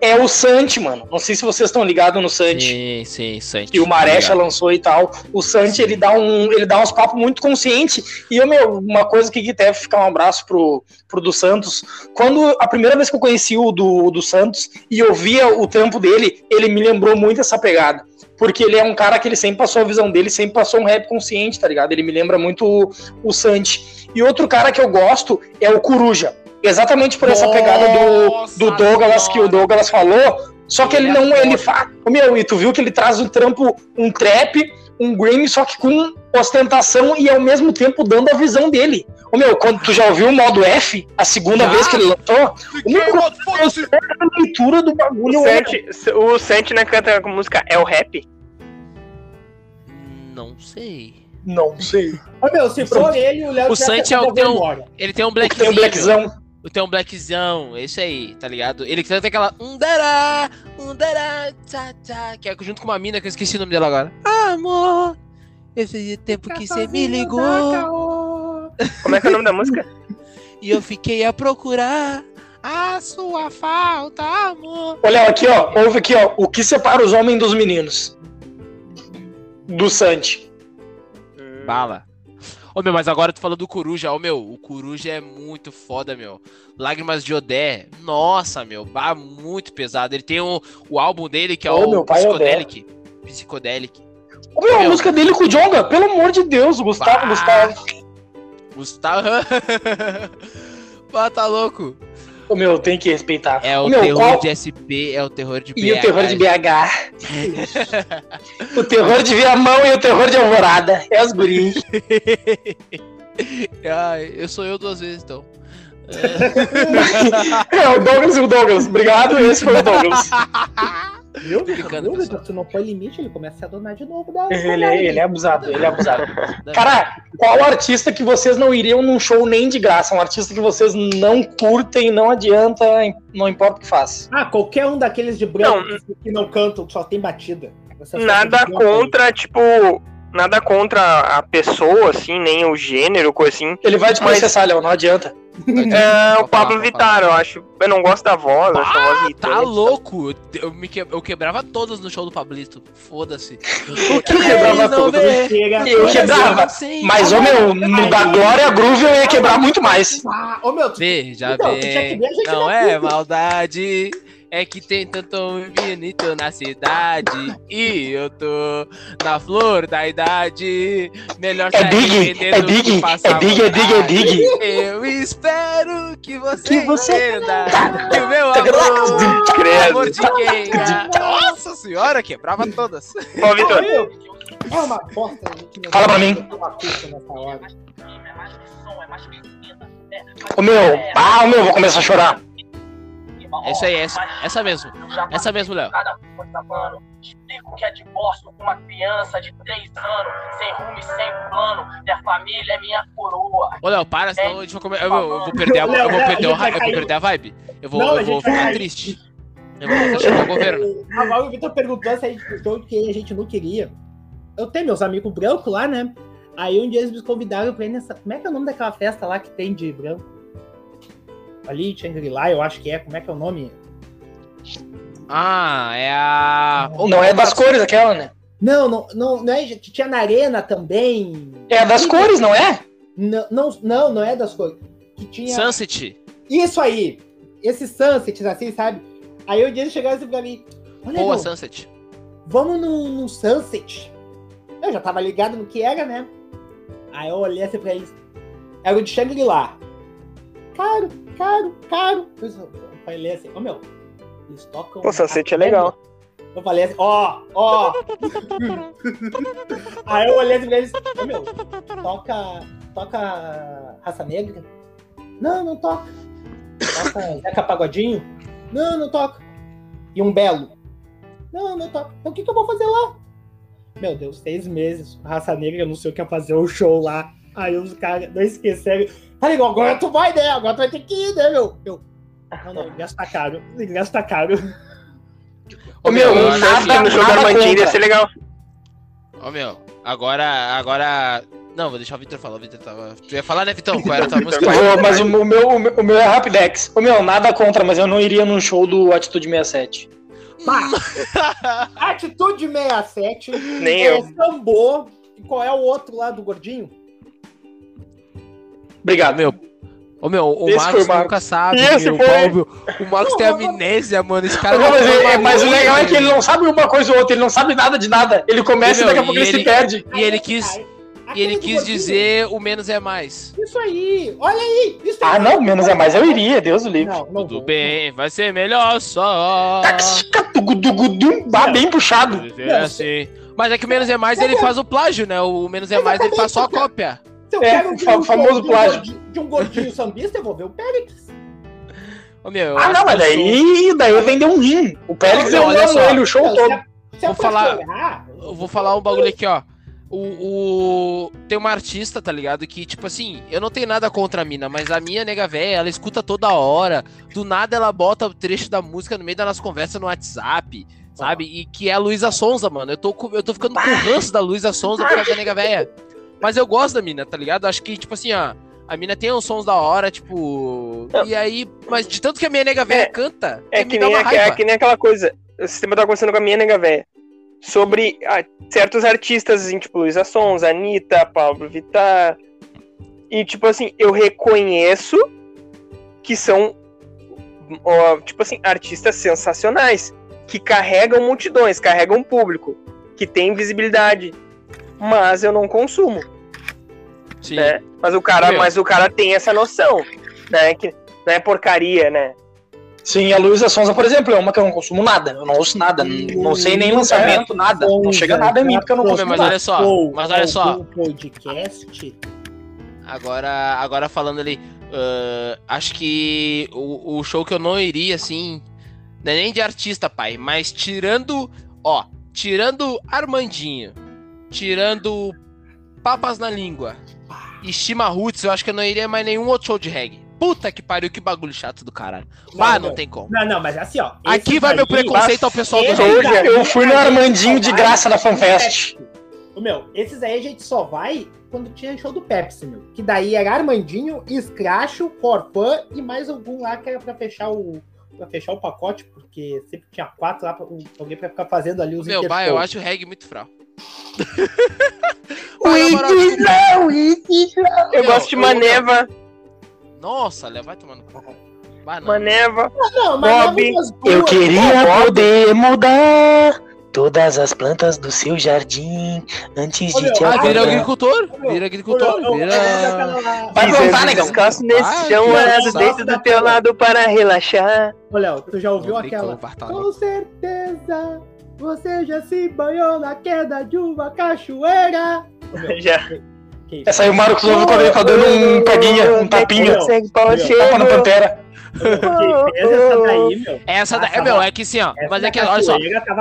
É o Santi, mano. Não sei se vocês estão ligados no Santi. Sim, sim, Santi. que o Marecha Obrigado. lançou e tal. O Santi, ele dá um, ele dá uns papos muito consciente. E eu, meu, uma coisa que deve ficar um abraço pro, pro do Santos. Quando a primeira vez que eu conheci o do, do Santos e eu via o trampo dele, ele me lembrou muito essa pegada. Porque ele é um cara que ele sempre passou a visão dele, sempre passou um rap consciente, tá ligado? Ele me lembra muito o, o Santi. E outro cara que eu gosto é o Coruja. Exatamente por essa pegada do, Nossa do Douglas que o. Douglas falou. Só que ele é não, ele faz. Meu, e tu viu que ele traz um trampo, um trap, um grime, só que com ostentação e ao mesmo tempo dando a visão dele. Ô meu, quando tu já ouviu o modo F, a segunda Já? vez que ele lançou, o meu Foda-se. a leitura do O bagulho. Sente, o Sente né, canta com música É o Rap? Não sei. Não sei. Ô, meu, se for ele, o Léo O Santi é o tem um-. Ele tem um Tem blackzinho. o Blackzão. Tem um blackzão, esse aí, tá ligado? Ele canta aquela Underá, Underá, tchá, tchá, que é junto com uma mina que eu esqueci o nome dela agora. Amor, esse tempo que você me ligou Como é que é o nome da música? e eu fiquei a procurar a sua falta, amor. Olha aqui, ó. Ouve aqui, ó. O que separa os homens dos meninos? Do Santi. Bala. Ô meu, mas agora tu falou do Coruja, ô meu, o Coruja é muito foda, meu. Lágrimas de Odé, nossa, meu, bah, muito pesado. Ele tem o, o álbum dele, que é Ô, o pai é Psicodelic. Psicodelic. Ô, meu, a Meu. música dele com o Jonga, pelo amor de Deus, Gustavo, Bah. Gustavo. Gustavo. Pá, tá louco. Ô, meu, tem que respeitar. É Ô, o meu, terror qual- de SP, é o terror de BH. E o terror de BH. o terror de Viamão e o terror de Alvorada. É os guris. Ai, eu sou eu duas vezes, então. É, o Douglas e o Douglas. Obrigado, esse foi o Douglas. Brincando, Viu, pessoal. Vitor? Tu não põe limite, ele começa a donar de novo. Da, Ele é, ele é abusado, ele é abusado. Cara, qual artista que vocês não iriam num show nem de graça? Um artista que vocês não curtem, não adianta, não importa o que faz. Ah, qualquer um daqueles de branco que não cantam, que só tem batida. Nada contra, tipo. Nada contra a pessoa, assim, nem o gênero, coisa assim. Ele vai te Mas- processar, Léo, não adianta. É, o Pablo Vittar, eu acho. Eu não gosto da voz, acho a voz Ah, irritante. tá louco! Eu, eu me que- eu quebrava todas no show do Pablito. Foda-se. O que quebrava todas. Eu quebrava. Mas, ô meu, no da Glória Groove eu ia quebrar muito mais. Ah, ô meu, tu, Veja Então, bem, não é maldade. É que tem tanto homem bonito na cidade. E eu tô na flor da idade. Melhor É Big, é que Big, é Big, é Big, é. Big. Eu espero que você, Que você- entenda que o meu amor, Credo. amor de quem? é. Nossa senhora, quebrava todas. Ó, Vitor, é Fala pra mim. nessa hora. Ô meu, ah, ô meu, vou começar a chorar. É isso aí, essa, essa mesmo. Essa mesmo, Léo. Explico que é divórcio com uma criança de 3 anos, sem rumo e sem plano. Minha família é minha coroa. Ô, Léo, para, senão a gente vai comer. Eu, vou- eu vou perder a, eu vou perder, a o eu vou perder a vibe. Eu vou, a eu vou ficar triste. Eu vou deixar o governo. Agora o Vitor perguntou se a gente de que a gente não queria. Eu tenho meus amigos brancos lá, né? Aí um dia eles me convidaram pra ir nessa. Como é que é o nome daquela festa lá que tem de branco? Ali, Shangri-La, eu acho que é. Como é que é o nome? Ah, é a. Não é das cores aquela, né? Não, não, não, não é. Que tinha na arena também. É a das cores, não é? Não, não, não, não é das cores. Que tinha. Sunset. Isso aí! Esses sunsets, assim, sabe? Aí um dia eles chegaram assim pra mim. Olha, Boa Sunset. vamos no, no sunset. Eu já tava ligado no que era, né? Aí eu olhei assim pra eles. Era o de Shangri-La. Caro, caro, caro. Eu falei assim, ô meu, eles tocam. Pô, Sunset é até legal. Eu falei assim, ó, ó. Aí eu olhei assim pra eles, ô meu, toca. Toca Raça Negra? Não, não toca. Toca Zeca Pagodinho? Não, não toca. E um Belo? Não, não toca. Então o que, que eu vou fazer lá? Meu Deus, seis meses, Raça Negra, eu não sei o que ia fazer o show lá. Aí os caras não esqueceram. Falei, agora tu vai, né? Agora tu vai ter que ir, né, meu? Eu, não, não, ingresso tá caro. Ingresso tá caro. Ô meu, eu acho nada, aqui no show da nada Armandinha ia contra. ser legal. Ô meu, agora. Agora. Não, vou deixar o Victor falar. O Victor tava. Tu ia falar, né, Vitão? Qual era a tua música? Eu vou- mas o, o meu, o meu- o meu é Rapidex. Ô meu, nada contra, mas eu não iria num show do Atitude 67. Atitude 67. Nem é, eu. Sambô. E qual é o outro lá do gordinho? Obrigado. Meu. Ô meu, o Esse Marcos Marcos. nunca sabe. Esse meu, foi. Paulo, o Marcos Não, tem amnésia, mano. Esse cara. Não, mas, tá é- maluco, mas o legal é que ele não sabe uma coisa ou outra, ele não sabe nada de nada. Ele começa e Meu, daqui a pouco e ele, se ele- perde. E ele quis. E ele quis dizer o menos é mais. Isso aí. Olha aí. Isso Ah, aí. não, menos é mais, eu iria, Deus o livre. Não, não Tudo vou. bem, vai ser melhor só. Bah, bem puxado. É assim. Mas é que o menos é mais ele faz o plágio, né? O menos é mais ele faz só a cópia. Se eu É, quero fa- um famoso de um gordinho- De um gordinho sambista, eu vou ver o Péricles. Ô, meu, eu Ah, não, mas eu sou- daí, daí vendeu um rim. O eu olha amo só. ele o show todo. se é- se é Vou pra falar- Eu vou falar um bagulho aqui, ó. O, o- Tem uma artista, tá ligado? Que, tipo assim, eu não tenho nada contra a mina, mas a minha nega véia, ela escuta toda hora. Do nada ela bota o trecho da música no meio das nossas conversas no WhatsApp, sabe? E que é a Luísa Sonza, mano. Eu tô, eu tô ficando com ranço da Luísa Sonza por causa da nega véia. Mas eu gosto da mina, tá ligado? Acho que, tipo assim, ó. A mina tem uns sons da hora, tipo. Não. E aí. Mas de tanto que a minha nega véia É, canta, É me que, nem, é raiva. que nem aquela coisa. O sistema tava conversando com a minha nega véia. Sobre ah, certos artistas, assim, tipo Luísa Sons, Anitta, Pablo Vittar. E, tipo assim, eu reconheço que são, ó, tipo assim, artistas sensacionais. Que carregam multidões, carregam público. Que tem visibilidade. Mas eu não consumo. Sim. né? Mas o cara, Meu. mas o cara tem essa noção, né? Que não é porcaria, né? Sim, a Luísa Sonza, por exemplo, é uma que eu não consumo nada. Eu não ouço nada. Não sei nem lançamento, nada. Não chega nada em mim porque eu não consumo mas nada. olha só, mas olha só. podcast. Agora, agora falando ali, ah, acho que o, o show que eu não iria, assim, não é nem de artista, pai, mas tirando, ó, tirando Armandinho, tirando Papas na Língua e Shima Roots, eu acho que eu não iria mais nenhum outro show de reggae. Puta que pariu, que bagulho chato do caralho. Bah, não, não. tem como. Não, não, mas assim, ó. Aqui vai meu preconceito ao pessoal do esses reggae. Eu fui no Armandinho de graça na no FanFest. Ô, Meu, esses aí a gente só vai quando tinha show do Pepsi, meu. Que daí era Armandinho, Scratch, Corpan e mais algum lá que era pra fechar o. Pra fechar o pacote, porque sempre tinha quatro lá pra alguém pra ficar fazendo ali os Meu, intershows. eu acho o reggae muito fraco. Na moral, desculpa. Eu gosto de Maneva, Nossa, Léo, vai tomando. Não. Maneva. Não, mas Bob, Eu queria poder mudar todas as plantas do seu jardim antes de te Ah, vira agricultor. Vira agricultor. Vira. Vai esse negão. descanso nesse chão, olhado engraçado. dentro do teu lado para relaxar. Ô, Léo, tu já ouviu Não aquela? não. Com certeza, você já se banhou na queda de uma cachoeira. Já. Essa aí o Marcos ouve quando ele tá dando um peguinha, um tapinha. Tapa na pantera. Essa daí, meu? Essa da... Ah, é, meu, é que assim, ó. Mas é que, olha só,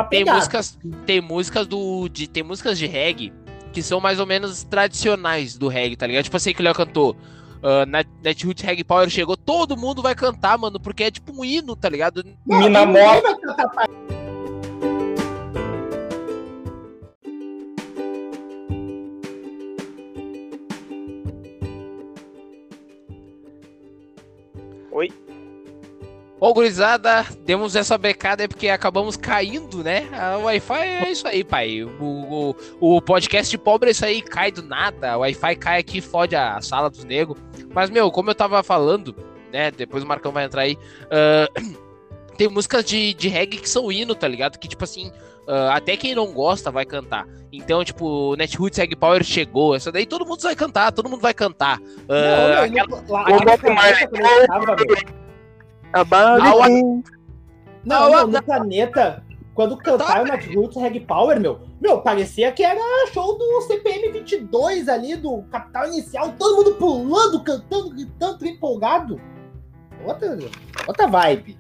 tem músicas, tem músicas do. De, tem músicas de reggae que são mais ou menos tradicionais do reggae, tá ligado? Tipo assim que o Léo cantou. Uh, Net, Netroots Reggae Power chegou, todo mundo vai cantar, mano, porque é tipo um hino, tá ligado? Não, Me Ô, gurizada, demos essa becada aí porque acabamos caindo, né? A Wi-Fi é isso aí, pai. O, o, o podcast de pobre é isso aí, cai do nada. A Wi-Fi cai aqui, fode a sala dos negros. Mas, meu, como eu tava falando, né? Depois o Marcão vai entrar aí. ah, tem músicas de, de reggae que são hino, tá ligado? Que, tipo assim, ah, até quem não gosta vai cantar. Então, tipo, Netroots Reggae Power chegou. Essa daí todo mundo vai cantar, todo mundo vai cantar. Não, Ah, meu, aquela- no- lá- About Ah, o- it. Não, Não, não. no planeta, quando cantaram na Roots Reg Power, meu, meu, parecia que era show do CPM 22 ali, do Capital Inicial, todo mundo pulando, cantando, gritando, empolgado. Outra, outra vibe.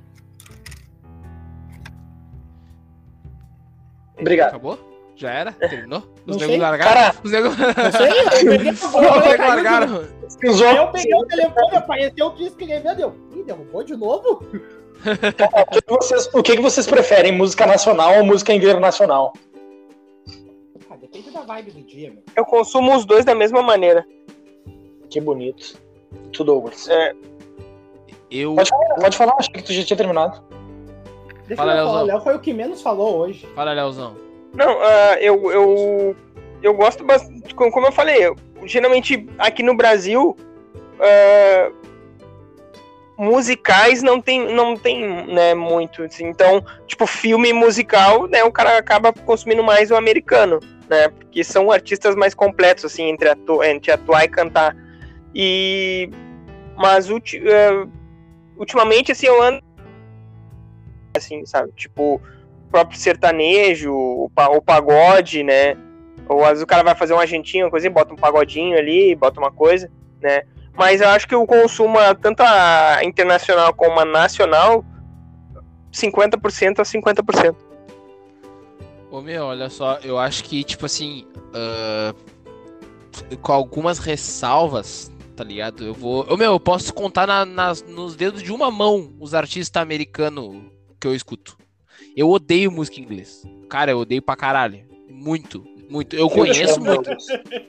Obrigado. Acabou? Já era? Terminou? Não Os negros largaram? Cara, Os negros. Não sei, eu peguei o Os telefone. Eu peguei o telefone, apareceu o que escrevendo, eu, ih, derrubou de novo? O que, vocês, o que, que vocês preferem? Música nacional ou música internacional? Ah, depende da vibe do dia, meu. Eu consumo os dois da mesma maneira. Que bonito. Tu, Douglas. Eu. Pode falar, pode falar, achei que tu já tinha terminado. Deixa Fala, eu falar, Léo foi o que menos falou hoje. Fala, Leozão. Não, ah, eu, eu, eu gosto bastante. Como eu falei, eu- geralmente aqui no Brasil, ah, musicais não tem, não tem né, muito. assim. Então, tipo, filme musical, né, o cara acaba consumindo mais o americano, né? Porque são artistas mais completos, assim, entre, atu entre atuar e cantar. E. Mas ulti- ah, ultimamente, assim, eu ando. Assim, sabe? Tipo, o próprio sertanejo, o, pa- o pagode, né? Ou às vezes o cara vai fazer um agentinho, uma coisa, bota um pagodinho ali, bota uma coisa, né? Mas eu acho que o consumo, tanto a internacional como a nacional, 50% a 50%. Ô meu, olha só, eu acho que, tipo assim, ah, com algumas ressalvas, tá ligado? Eu vou. Ô meu, eu posso contar na- nas- nos dedos de uma mão os artistas americanos que eu escuto. Eu odeio música em inglês. Cara, eu odeio pra caralho. Muito, muito. Eu conheço muito.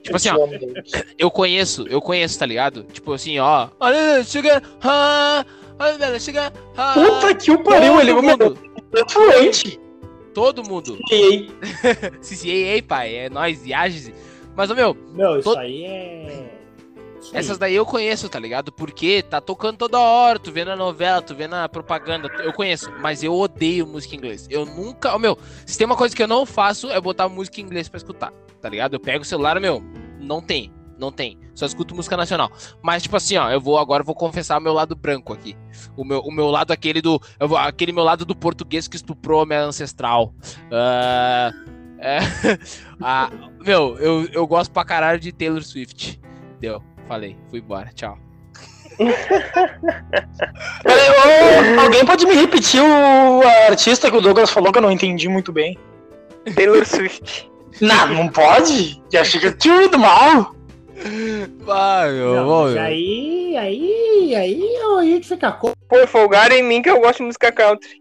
Tipo assim, ó, eu conheço, eu conheço, tá ligado? Tipo assim, ó. Olha, chega. ah, Olha, chega. Puta que o pariu, ele é mundo, fluente. todo mundo. E aí? CCA, pai, é nóis, viagens. Mas, ô meu, Meu, isso aí é. Aí. Essas daí eu conheço, tá ligado? Porque tá tocando toda hora, tu vê na novela, tu vê na propaganda, eu conheço, mas eu odeio música em inglês. Eu nunca, ô, meu, se tem uma coisa que eu não faço é botar música em inglês pra escutar, tá ligado? Eu pego o celular, meu, não tem, não tem. Só escuto música nacional. Mas tipo assim, ó, eu vou agora eu vou confessar o meu lado branco aqui. O meu, o meu lado aquele do, vou, aquele meu lado do português que estuprou a minha ancestral. Ah, é, ah, meu, eu, eu gosto pra caralho de Taylor Swift. Deu. Falei, fui embora, tchau. Peraí, ô, alguém pode me repetir o artista que o Douglas falou que eu não entendi muito bem? Taylor Swift. Não, não pode. Já fica tudo mal. Vai, meu, Não, vou, mas meu. aí, aí, aí a gente fica com. Pô, folgaram em mim que eu gosto de música country.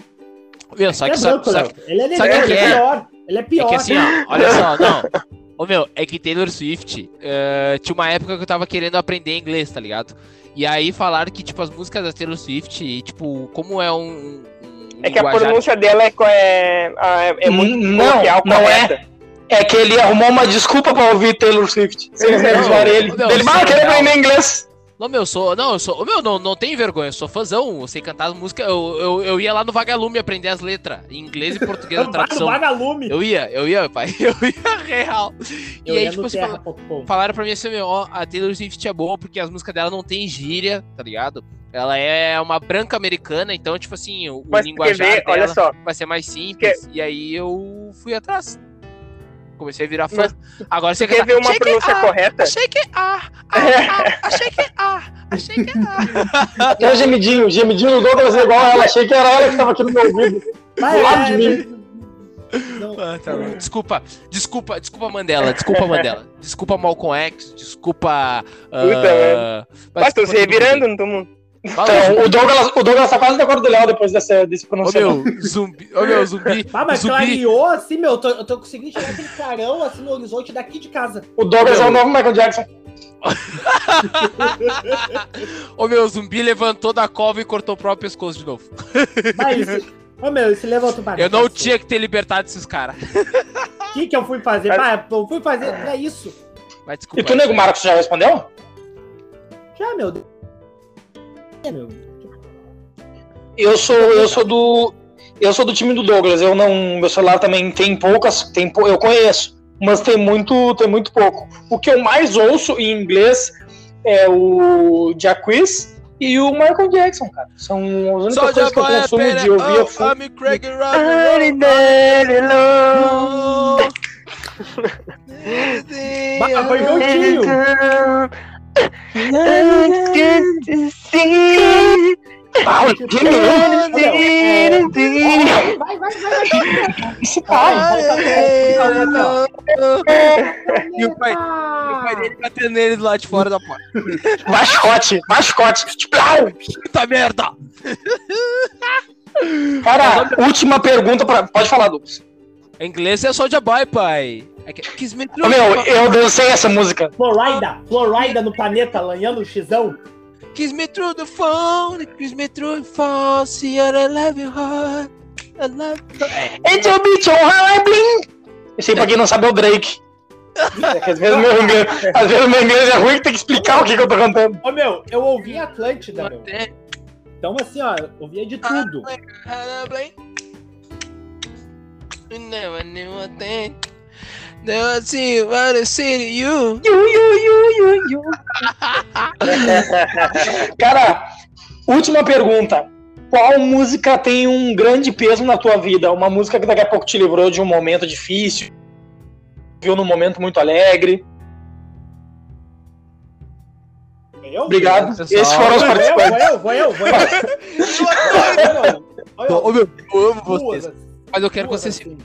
Meu, só é que, só, branco, que, Ele é sabe que é é? pior. Ele é é pior. que assim, ó, olha só, não. Ô meu, é que Taylor Swift eh, tinha uma época que eu tava querendo aprender inglês, tá ligado? E aí falaram que, tipo, as músicas da Taylor Swift, e, tipo, como é um. um É que a pronúncia dela é, é, é, é muito Não, coloquial, não correta. É que ele arrumou uma desculpa pra ouvir Taylor Swift. Sem Não, ele. não, ele, ah, é eu quero legal. aprender inglês. Não, meu, eu sou. Não, eu sou. ô, Meu, não, não tem vergonha, eu sou fãzão. Eu sei cantar as músicas. Eu, eu, eu ia lá no Vagalume aprender as letras. Em inglês e português a Vai no tradução. vagalume. Eu ia, eu ia, pai. Eu ia real. Eu e aí, ia tipo assim, fala- terra.com. falaram pra mim assim, meu, ó, a Taylor Swift é boa porque as músicas dela não tem gíria, tá ligado? Ela é uma branca americana, então, tipo assim, o, o Mas quer linguajar ver, olha dela só, vai ser mais simples. E aí eu fui atrás. Comecei a virar fã. Mas Agora você quer ver uma Achei que pronúncia ah, correta? Achei que ah, ah, ah, achei que ah, achei que ah. Até o gemidinho. O gemidinho do Douglas é igual a ela. Achei que era ela que tava aqui no meu ouvido. Vai, do lado vai, de. Não, Ah, tá. Desculpa, desculpa, desculpa Mandela, desculpa Mandela, desculpa Malcolm X, desculpa. ah, Mas tô desculpa se revirando, não tô mundo. Fala, Então, o Douglas, o Douglas tá quase acordo do Léo depois dessa, desse Ô pronunciamento. meu, zumbi. Ô meu, zumbi. Ah, mas zumbi. clareou assim, meu. Eu tô, eu tô conseguindo chegar aquele carão assim no horizonte daqui de casa. O Douglas é o novo Michael Jackson. Ô meu, zumbi levantou da cova e cortou o próprio pescoço de novo. Mas, ô meu, esse levantou pra Eu não tinha que ter libertado esses caras. O que, que eu fui fazer? Ah, eu fui fazer. É isso. Mas E desculpa. tu, Nego Marcos, já respondeu? Já, meu. É, meu. Eu sou, eu sou do. Eu sou do time do Douglas. Eu não. Meu celular também tem poucas. Tem, eu conheço. Mas tem muito, tem muito pouco. O que eu mais ouço em inglês é o Jacquees e o Michael Jackson, cara. São as únicas coisas que eu consumo de ouvir a fundo. I'm Craig Ba- Foi juntinho. Ah, o né? Vai, vai, vai. Esse pai. E o pai, e o pai dele batendo nele do lado de fora da porta. Mascote, mascote. Puta merda! Cara, última pergunta pra. Pode falar, Douglas. Em inglês é Soulja Boy, pai. É que- Kiss me Ô, meu, eu dancei essa música. Florida, Florida no planeta, lanhando o xizão. Kiss me through the phone, kiss me through the phone, see I love you heart. I love It's a beat on high bling. Esse aí, pra quem não sabe, é o Drake. É que às vezes meu inglês, às vezes meu inglês é ruim, tem que explicar o que, que eu tô cantando. Ô meu, eu ouvi Atlântida, meu. you. Então assim, ó, eu ouvia de tudo. You never knew a thing. What I see to you. Yu, yu, yu, yu, yu. Cara, última pergunta. Qual música tem um grande peso na tua vida? Uma música que daqui a pouco te livrou de um momento difícil, viu num momento muito alegre. Eu? Obrigado. Pessoal. Esses foram os participantes. vou eu, vou eu, vou eu. Eu. Amo Duas, vocês. assim, Mas eu quero que duas, você se. assim.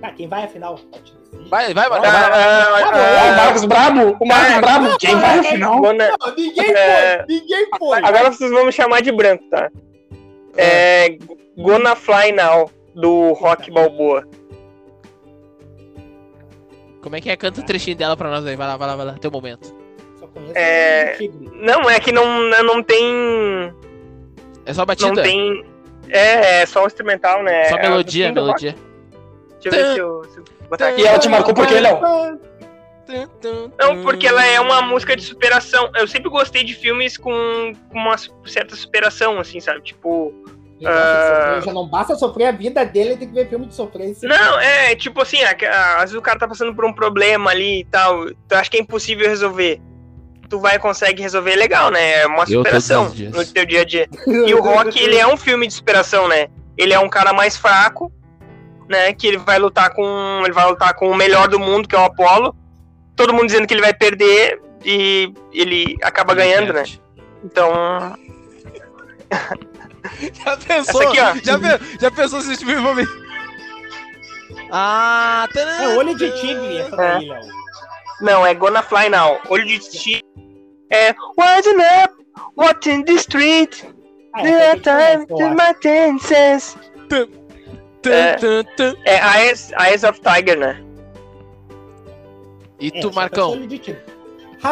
Tá, quem vai afinal? Pode. Vai, vai, vai. Ah, vai. ah, O ah, Marcos Brabo, o Marcos É. Brabo, quem vai ao final? Gonna- Não, ninguém É. foi, ninguém foi. Agora vocês vão me chamar de branco, tá? É. Gonna Fly Now, do Rock Balboa. Como é que é? Canta o trechinho dela pra nós aí. Vai lá, vai lá, vai lá. Teu momento. É. Não, é que não, não tem. É só Não batida. tem. É, é só um instrumental, né? Só É melodia, melodia. Deixa eu ver se eu botar aqui. E ela te marcou por quê, Léo? Não, porque ela é uma música de superação. Eu sempre gostei de filmes com, com uma certa superação, assim, sabe? Tipo. Ele Ah. sofrer, Já não basta sofrer a vida dele, tem que ver filme de sofrência. Não, é tipo assim, a- a- às vezes o cara tá passando por um problema ali e tal. Tu acha que é impossível resolver. Tu vai e consegue resolver legal, né? É uma superação no teu dia a dia. E o Rock, ele é um filme de superação, né? Ele é um cara mais fraco, né? Que ele vai lutar com. Ele vai lutar com o melhor do mundo, que é o Apollo. Todo mundo dizendo que ele vai perder e ele acaba ganhando, né? Então. Já pensou? Aqui, ó. Já, pe- já pensou se esse filme Ah, É olho de tigre essa daí, Léo. Não, é Gonna Fly Now. Olho de tigre. É. Winding up, walking the street. Ah, The time to my dances. Tum, É. tum, tum. É Eyes, Eyes of Tiger, né? E É, tu, só Marcão? tigre.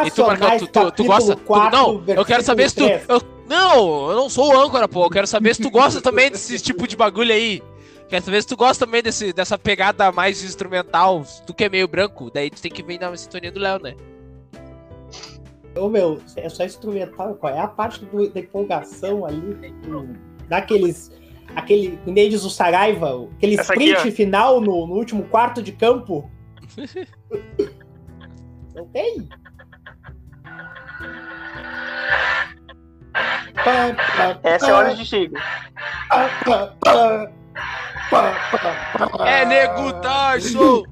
E tu, Marcão, tu, tu, tu gosta? Tu- 4, não, eu quero saber se tu. eu- não, eu não sou o âncora, pô. Eu quero saber se tu gosta também desse tipo de bagulho aí. Quero saber se tu gosta também desse, dessa pegada mais instrumental. Tu que é meio branco, daí tu tem que vir na sintonia do Léo, né? Ô, meu, é só instrumental. Qual é a parte do- da empolgação ali? Do, daqueles. Aquele. Diz o Saraiva, aquele Essa aqui, sprint final no, no último quarto de campo. Não tem? Essa é pá, Olho de pá. É nego Tyson!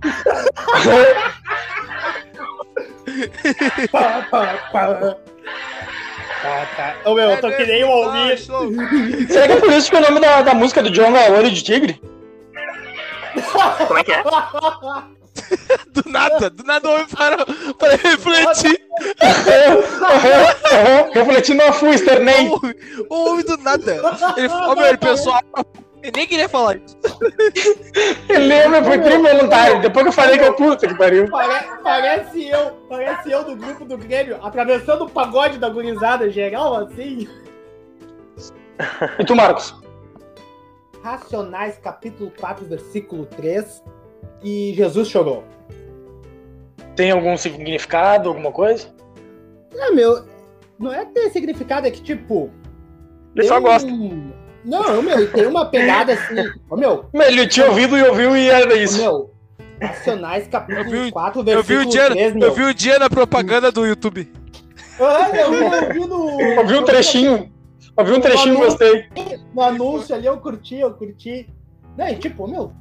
Ah, tá. Ô, meu, eu tô É que nem o Almir. Será que é por isso que o nome da, da música do John é Olho de Tigre? Como é que é? Do nada, do nada o homem para pra refletir. Refletindo a full, externei. O, o homem do nada. Ele, ó, meu, ele pensou. Ele nem queria falar isso. Ele lembra, foi voluntário. Depois que eu falei que eu puta que pariu. Pare- parece eu, parece eu do grupo do Grêmio, atravessando o pagode da gurizada geral, assim. E tu, Marcos? Racionais, capítulo 4, versículo 3. E Jesus chorou. Tem algum significado, alguma coisa? É, meu, não é ter significado, é que, tipo... Ele só gosta. um- Não, meu, tem uma pegada assim... Ô, meu, Ele tinha ouvido e ouviu e era ô, isso. meu... Racionais, Eu capítulo vi- 4, Eu vi, versículo o dia, 3, meu. eu vi o dia na propaganda do YouTube. Ah, eu vi, eu vi no... Ouvi um trechinho. Ouvi um trechinho, gostei. no anúncio ali, eu curti, eu curti. Não, e tipo, meu,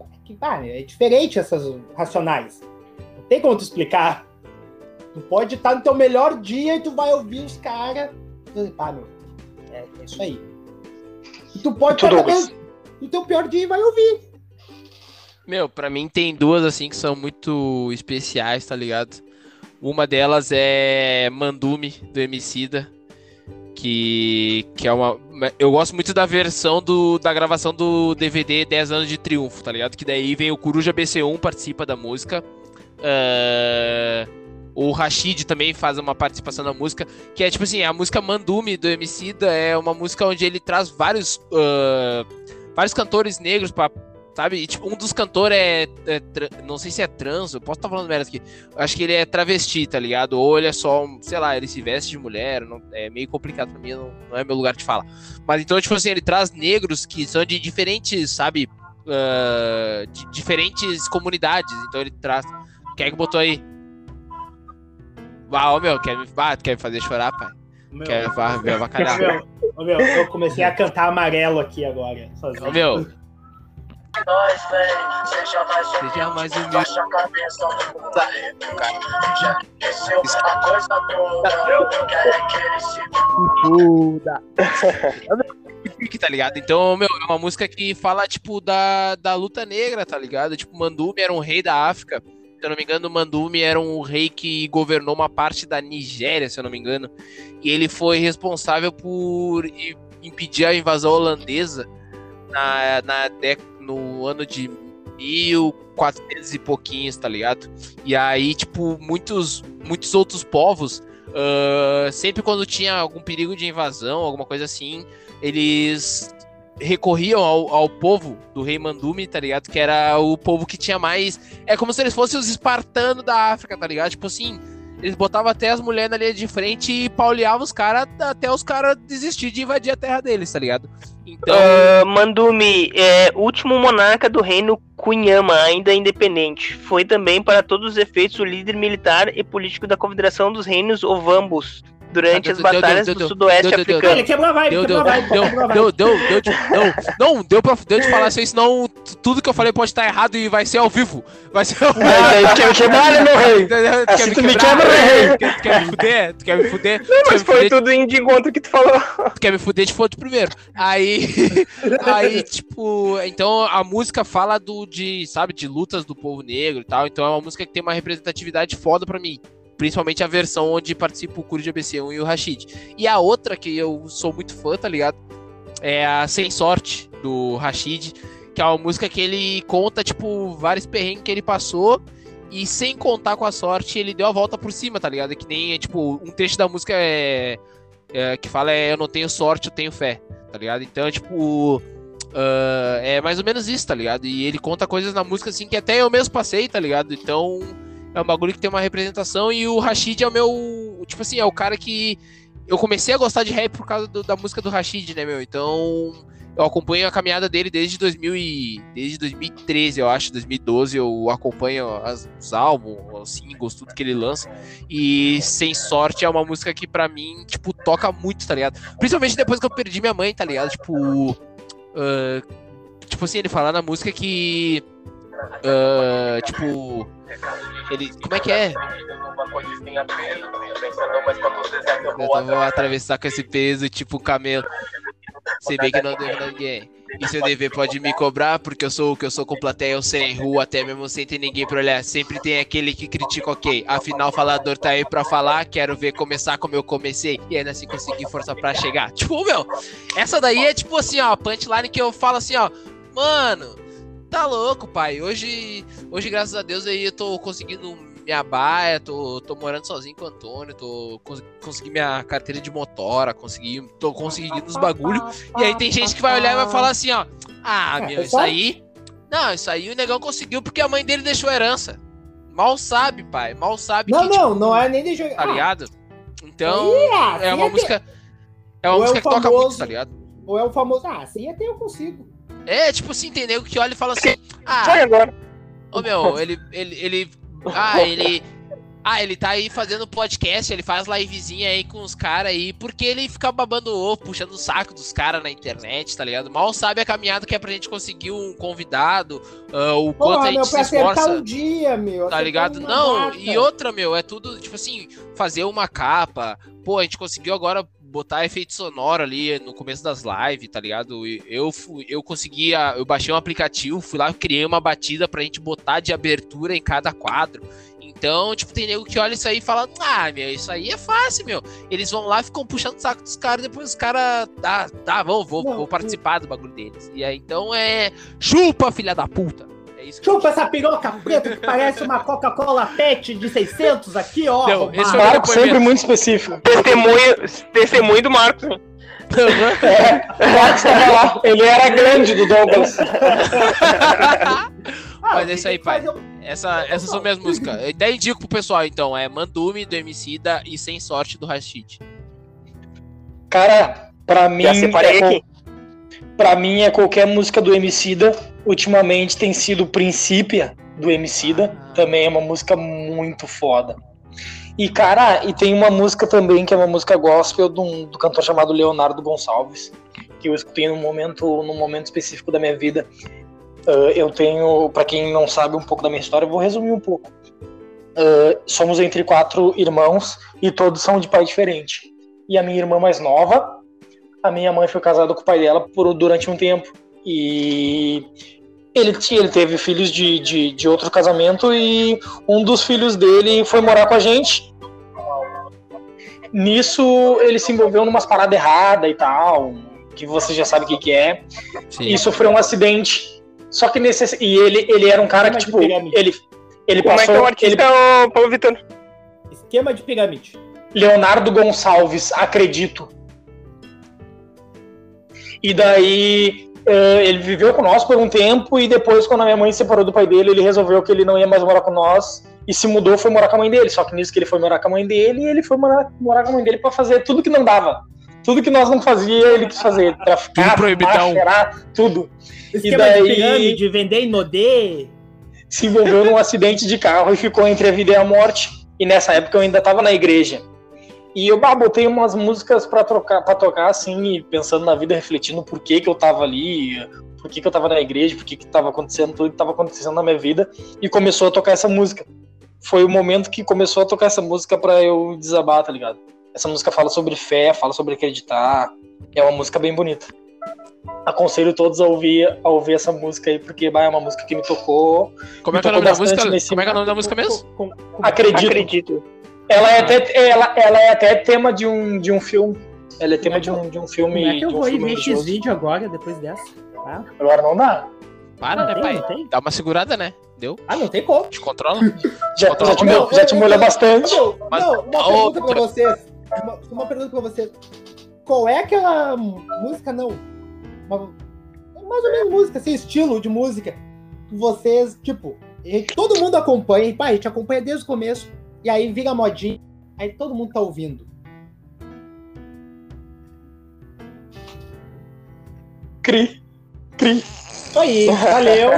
é que, ah, é diferente essas racionais. Não tem como tu explicar. Tu pode estar no teu melhor dia e tu vai ouvir os caras. Ah, meu, é, é isso aí. E tu pode Tu, estar Douglas? teu pior dia vai ouvir. Meu, pra mim tem duas assim que são muito especiais, tá ligado? Uma delas é Mandume, do Emicida. Que, que é uma. Eu gosto muito da versão do, da gravação do DVD 10 anos de triunfo, tá ligado? Que daí vem o Coruja BC1 participa da música. Ah, o Rashid também faz uma participação na música. Que é tipo assim, a música Mandume do Emicida é uma música onde ele traz vários. ah, vários cantores negros pra Sabe? E, tipo, um dos cantores é, é Não sei se é trans, eu posso estar falando merda aqui. Acho que ele é travesti, tá ligado? Ou ele é só, um- sei lá, ele se veste de mulher. não- é meio complicado pra mim, não, não é meu lugar de fala. Mas então, tipo assim, ele traz negros que são de diferentes, sabe? ah, de diferentes comunidades. Então ele traz. Quem é que botou aí? Ah, ô meu, quer me, ah, quer me fazer chorar, pai? Meu, Quer me avacalhar? meu, ô, meu, eu comecei a cantar amarelo aqui agora, sozinho. Ô, meu. nós, vem. Seja mais Seja humilde, mais humilde. baixa a cabeça, muda. Já esqueceu a coisa toda. Quer é que ele se Pique, tá ligado? Então, meu, é uma música que fala, tipo, da, da luta negra, tá ligado? Tipo, Mandume era um rei da África. Se eu não me engano, Mandume era um rei que governou uma parte da Nigéria, se eu não me engano. E ele foi responsável por impedir a invasão holandesa na, na no ano de 1400 e pouquinhos, tá ligado? E aí, tipo, muitos, muitos outros povos, ah, sempre quando tinha algum perigo de invasão, alguma coisa assim, eles recorriam ao, ao povo do rei Mandume, tá ligado? Que era o povo que tinha mais. É como se eles fossem os espartanos da África, tá ligado? Tipo assim, eles botavam até as mulheres na linha de frente e pauleavam os caras até os caras desistir de invadir a terra deles, tá ligado? Então. Ah, Mandume, é, último monarca do reino Cunhama, ainda independente. Foi também, para todos os efeitos, o líder militar e político da Confederação dos Reinos Ovambos durante Ah, as batalhas do sudoeste africano. Ele quebrou a vibe, Deu, quebrou deu, a vibe, deu, deu, deu, deu, de- não, não, deu pra, deu de falar isso, senão t- tudo que eu falei pode estar errado e vai ser ao vivo. Vai ser ao vivo. Mas aí tu quer me quebrar, né, meu rei? Entendeu? Tu Assim me quebrar? quebra, rei. Tu quer, me fuder? Tu quer me fuder? Não, mas foi tudo de encontro que tu falou. Tu quer me fuder de foto primeiro. Aí, aí, tipo, então a música fala do de, sabe, de lutas do povo negro e tal. Então é uma música que tem uma representatividade foda pra mim. Principalmente a versão onde participa o Curi de ABC1 e o Rashid. E a outra que eu sou muito fã, tá ligado? É a Sem Sorte, do Rashid. Que é uma música que ele conta, tipo, vários perrengues que ele passou. E sem contar com a sorte, ele deu a volta por cima, tá ligado? Que nem, é, tipo, um trecho da música é é, que fala é eu não tenho sorte, eu tenho fé, tá ligado? Então, tipo, ah, é mais ou menos isso, tá ligado? E ele conta coisas na música assim que até eu mesmo passei, tá ligado? Então, é um bagulho que tem uma representação e o Rashid é o meu, tipo assim, é o cara que eu comecei a gostar de rap por causa do- da música do Rashid, né, meu? Então, eu acompanho a caminhada dele desde 2000 e, desde 2013, eu acho, 2012 eu acompanho as, os álbuns, os singles, tudo que ele lança. E Sem Sorte é uma música que pra mim, tipo, toca muito, tá ligado? Principalmente depois que eu perdi minha mãe, tá ligado? Tipo. ah, tipo assim, ele fala na música que. Ah, tipo. Ele. Como é que é? Eu vou atravessar com esse peso, tipo camelo. Sei bem que não devo ninguém. E seu dever pode me cobrar, porque eu sou o que eu sou com plateia, eu sei rua, até mesmo sem ter ninguém pra olhar. Sempre tem aquele que critica, ok. Afinal, falador tá aí pra falar, quero ver começar como eu comecei. E ainda assim conseguir força pra chegar. Tipo, meu, essa daí é tipo assim, ó, punchline que eu falo assim, ó. Mano, tá louco, pai. Hoje, hoje graças a Deus, aí eu tô conseguindo minha baia, tô, tô morando sozinho com o Antônio, tô cons consegui minha carteira de motora, consegui, tô conseguindo os bagulho. E aí tem gente que vai olhar e vai falar assim, ó. Ah, É, meu, foi isso aí. Não, isso aí o negão conseguiu porque a mãe dele deixou herança. Mal sabe, pai. Mal sabe Não, que, tipo, não, não é nem de jogar. tá ligado? Então, Ah, é uma assim música. É uma Ou é música o que toca famoso- muito, tá ligado? Ou é o famoso, ah, assim até eu consigo. É, tipo assim, tem nego que olha e fala assim, ah, Vai agora. Ô meu, ele, ele, ele. Ah, ele. Ah, ele tá aí fazendo podcast, ele faz livezinha aí com os caras aí, porque ele fica babando o ovo, puxando o saco dos caras na internet, tá ligado? Mal sabe a caminhada que é pra gente conseguir um convidado, ah, o quanto a Porra, gente meu, se pra acertar esforça. um dia, meu. Tá ligado? Não, data. e outra, meu, é tudo, tipo assim, fazer uma capa. Pô, a gente conseguiu agora botar efeito sonoro ali no começo das lives, tá ligado? Eu, eu consegui, a- eu baixei um aplicativo, fui lá, criei uma batida pra gente botar de abertura em cada quadro. Então, tipo, tem nego que olha isso aí e fala, ah, meu, isso aí é fácil, meu. Eles vão lá, ficam puxando o saco dos caras, depois os caras, tá, tá, vou, vou, vou participar do bagulho deles. E aí, então é, chupa, filha da puta. É isso que Chupa essa piroca preta que parece uma Coca-Cola PET de 600 aqui, ó. Não, esse Marco depoimento. sempre muito específico. Testemunho, testemunho do Marcos. É, o Marcos tava lá. Ele era grande do Douglas. Mas é isso aí, pai. Essa, essas são minhas músicas. Eu Até indico pro pessoal, então. É Mandume, do Emicida e Sem Sorte, do Rashid. Cara, pra mim, Já separei é, aqui. pra mim é qualquer música do Emicida. Ultimamente tem sido Princípia do Emicida. Também é uma música muito foda. E, cara, e tem uma música também que é uma música gospel um- do cantor chamado Leonardo Gonçalves, que eu escutei num momento, num momento específico da minha vida. Ah, eu tenho, pra quem não sabe um pouco da minha história, eu vou resumir um pouco. Ah, somos entre quatro irmãos e todos são de pai diferente. E a minha irmã mais nova, a minha mãe foi casada com o pai dela por, durante um tempo. E ele, tinha- ele teve filhos de, de, de outro casamento e um dos filhos dele foi morar com a gente. Nisso, ele se envolveu numas paradas erradas e tal, que você já sabe o que, que é Sim. e sofreu um acidente. Só que nesse e ele ele era um cara que tipo ele ele Como é que é passou o artista, ô Paulo Vitor? Esquema de pirâmide. ele, Leonardo Gonçalves, acredito. E daí ele viveu conosco por um tempo e depois quando a minha mãe se separou do pai dele, ele resolveu que ele não ia mais morar com nós e se mudou, foi morar com a mãe dele. Só que nisso que ele foi morar com a mãe dele, ele foi morar, morar com a mãe dele pra fazer tudo que não dava. Tudo que nós não fazia, ele quis fazer. Traficar, Tudo proibidão. fumar, cheirar, tudo. Esquema daí- de pirâmide, vender em Nodê. se envolveu num acidente de carro e ficou entre a vida e a morte. E nessa época eu ainda estava na igreja. E eu bah, botei umas músicas para trocar, para tocar assim, e pensando na vida, refletindo por que que eu tava ali, por que que eu tava na igreja, por que que tava acontecendo tudo que tava acontecendo na minha vida e começou a tocar essa música. Foi o momento que começou a tocar essa música para eu desabar, tá ligado? Essa música fala sobre fé, fala sobre acreditar. É uma música bem bonita. Aconselho todos a ouvir, a ouvir essa música aí, porque bah, é uma música que me tocou Como é que é o nome da música? Como é que é o nome da música mesmo? Acredito. Acredito. Ela é até, ela, ela é até tema de um, de um filme. Ela é tema de um, de um filme. Como é que eu um vou ir ver religioso. X-Vídeo agora, depois dessa? Ah, Agora não dá. Para, né, não tem, pai? Dá uma segurada, né? Deu? Ah, não tem como. Te controla? Já, Controla. já te, mol- já te bastante. Não, Mas- não, uma pergunta pra vocês. Uma, uma pergunta pra vocês. Qual é aquela música, não? Uma, mais ou menos música, assim, estilo de música. que Vocês, tipo, todo mundo acompanha, e, a gente acompanha desde o começo, e aí vira modinha, aí todo mundo tá ouvindo. Cri. Cri. Isso aí, valeu,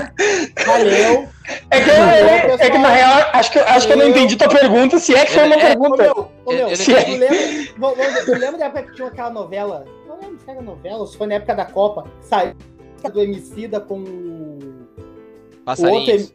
valeu. É que, é, é que na real, acho que, acho que eu não entendi tua pergunta, se é que foi uma É, é, Ô, pergunta. meu, ô, meu, Eu- eu não tu lembra, tu da época que tinha aquela novela? Não lembro se era novela, ou se foi na época da Copa, saiu do Emicida com o outro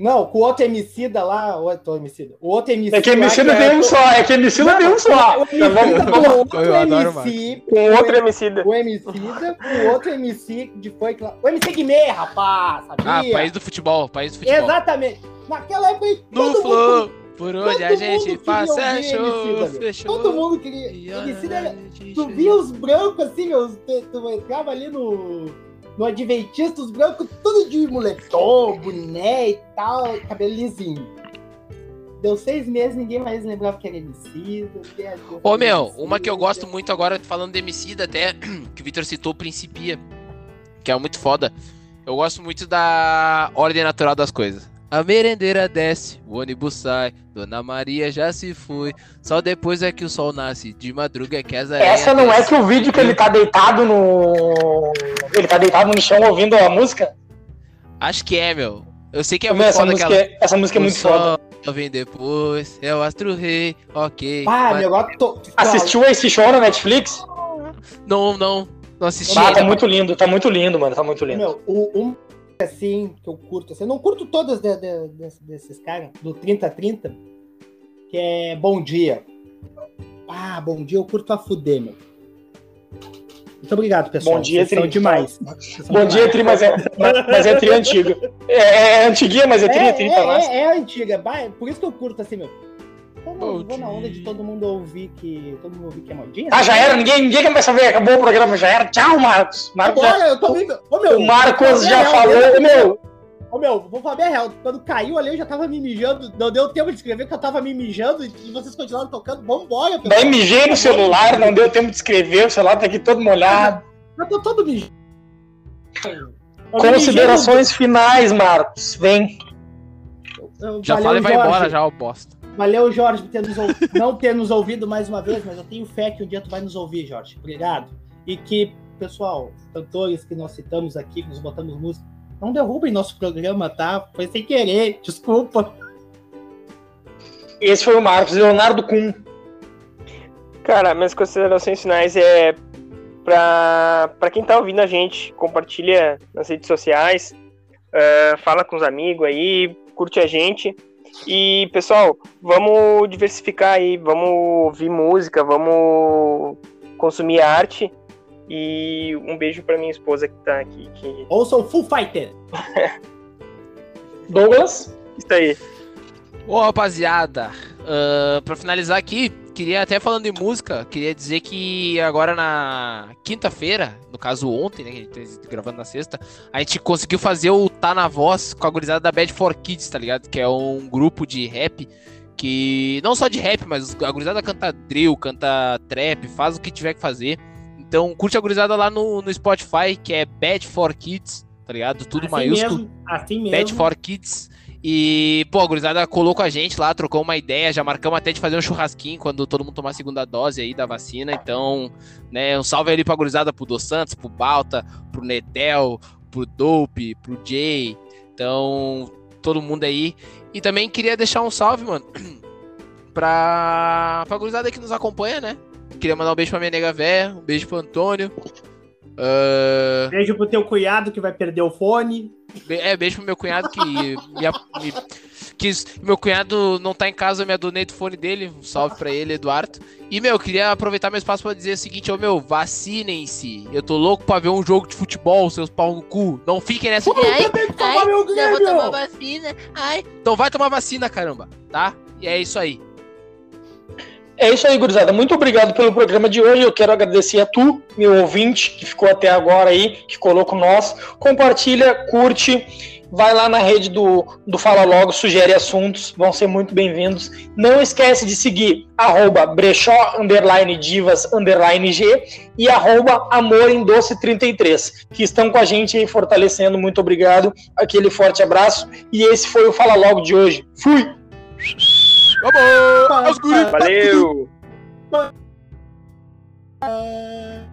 Não, com o outro Emicida lá, o outro Emicida. O outro Emicida. É que lá, Emicida que tem um só, é que Emicida tem um só. O Então vamos- vamos- com o outro MC, Com outro Emicida. o Emicida, com o outro MC de foi que lá. O MC Guimê, rapaz, Ah, sabia? país do futebol, país do futebol. Exatamente. Naquela época, No todo mundo, flow, por onde a todo gente mundo passa, é show, meu. fechou. todo mundo queria. E Emicida Tu via os brancos assim, meus. Tu, tu entrava ali no. No Adventista, os brancos, tudo de moletom, boné e tal, cabelo lisinho. Deu seis meses, ninguém mais lembrava que era Emicida. Ô meu, Emicida. uma que eu gosto muito agora, falando de Emicida até, que o Victor citou, Principia, que é muito foda. Eu gosto muito da ordem natural das coisas. A merendeira desce, o ônibus sai, Dona Maria já se foi, só depois é que o sol nasce, de madruga é que as Essa não é descem. que o vídeo que ele tá deitado no. Ele tá deitado no chão ouvindo a música? Acho que é, meu. Eu sei que é Meu, muito essa, foda música aquela... é, essa música é muito o foda. sol vem depois, é o astro rei, ok. Ah, mas- meu, agora tô. Assistiu esse show na Netflix? Não, não, não assisti Ah, tá muito lindo, tá muito lindo, mano. Tá muito lindo. Meu, o, um assim que eu curto, assim, eu não curto todas de- de- de- desses caras, do 30-30, que é Bom Dia. Ah, Bom Dia eu curto a fuder, meu. Muito obrigado, pessoal. Bom dia, Vocês Tri. demais. Vocês Bom dia. Tri, mas é, mas é Tri antiga. É, é antiguinha, mas é Tri, é é, é, é antiga, por isso que eu curto assim, meu. Eu não vou na onda de todo mundo ouvir que. Todo mundo ouvir que é modinha. Ah, já era, ninguém, ninguém quer mais saber, acabou o programa, já era. Tchau, Marcos. Marcos já- Agora eu tô meio. Ô, meu, o Marcos já real, falou, eu- meu. Ô meu, vou falar bem a real. Quando caiu ali, eu já tava me mijando. Não deu tempo de escrever que eu tava me mijando e vocês continuaram tocando. Vambora, pessoal. Daí mijei no celular, não deu tempo de escrever, o celular tá aqui todo molhado. Eu tô todo mijando. Eu me Considerações finais, Marcos. Vem. no- eu- Já valeu, fala e vai Jorge. embora, já, o bosta. Valeu, Jorge, por ter nos ou- não ter nos ouvido mais uma vez, mas eu tenho fé que um dia tu vai nos ouvir, Jorge. Obrigado. E que, pessoal, cantores que nós citamos aqui, que nos botamos música, não derrubem nosso programa, tá? Foi sem querer, desculpa. Esse foi o Marcos, Leonardo Kuhn. Cara, minhas considerações finais é pra, pra quem tá ouvindo a gente, compartilha nas redes sociais. é, fala com os amigos aí, curte a gente. E, pessoal, vamos diversificar aí, vamos ouvir música, vamos consumir arte. E um beijo pra minha esposa que tá aqui. Que... Ouça o Full Fighter. Douglas? Isso aí. Ô, rapaziada, ah, pra finalizar aqui, queria até falando em música, queria dizer que agora na quinta-feira, no caso ontem, né, que a gente tá gravando na sexta, a gente conseguiu fazer o Tá na Voz com a gurizada da Bad for Kids, tá ligado? Que é um grupo de rap que, não só de rap, mas a gurizada canta drill, canta trap, faz o que tiver que fazer. Então curte a gurizada lá no, no Spotify, que é Bad for Kids, tá ligado? Tudo assim maiúsculo. Mesmo, assim mesmo. Bad for Kids. E, pô, a gurizada colou com a gente lá, trocou uma ideia, já marcamos até de fazer um churrasquinho quando todo mundo tomar a segunda dose aí da vacina. Então, né, um salve ali pra gurizada, pro Dos Santos, pro Balta, pro Netel, pro Dope, pro Jay. Então, todo mundo aí. E também queria deixar um salve, mano, pra, pra gurizada que nos acompanha, né? Queria mandar um beijo pra minha nega véia, um beijo pro Antônio. Ah, Beijo pro teu cunhado que vai perder o fone. É, beijo pro meu cunhado que me, me- quis. Meu cunhado não tá em casa, eu me adonei do fone dele. Um salve pra ele, Eduardo. E, meu, queria aproveitar meu espaço pra dizer o seguinte, ô meu, vacinem-se. Eu tô louco pra ver um jogo de futebol, seus pau no cu. Não fiquem nessa. Ai, Tem que tomar ai, meu já vou tomar vacina. Ai. Então vai tomar vacina, caramba, tá? E é isso aí. É isso aí, gurizada. Muito obrigado pelo programa de hoje. Eu quero agradecer a tu, meu ouvinte, que ficou até agora aí, que colou com nós. Compartilha, curte, vai lá na rede do, do Fala Logo, sugere assuntos, vão ser muito bem-vindos. Não esquece de seguir arroba brechó, underline divas, underline G e arroba amor em doce 33, que estão com a gente aí fortalecendo. Muito obrigado. Aquele forte abraço. E esse foi o Fala Logo de hoje. Fui! Vamos! Aos guri! Valeu! Ah,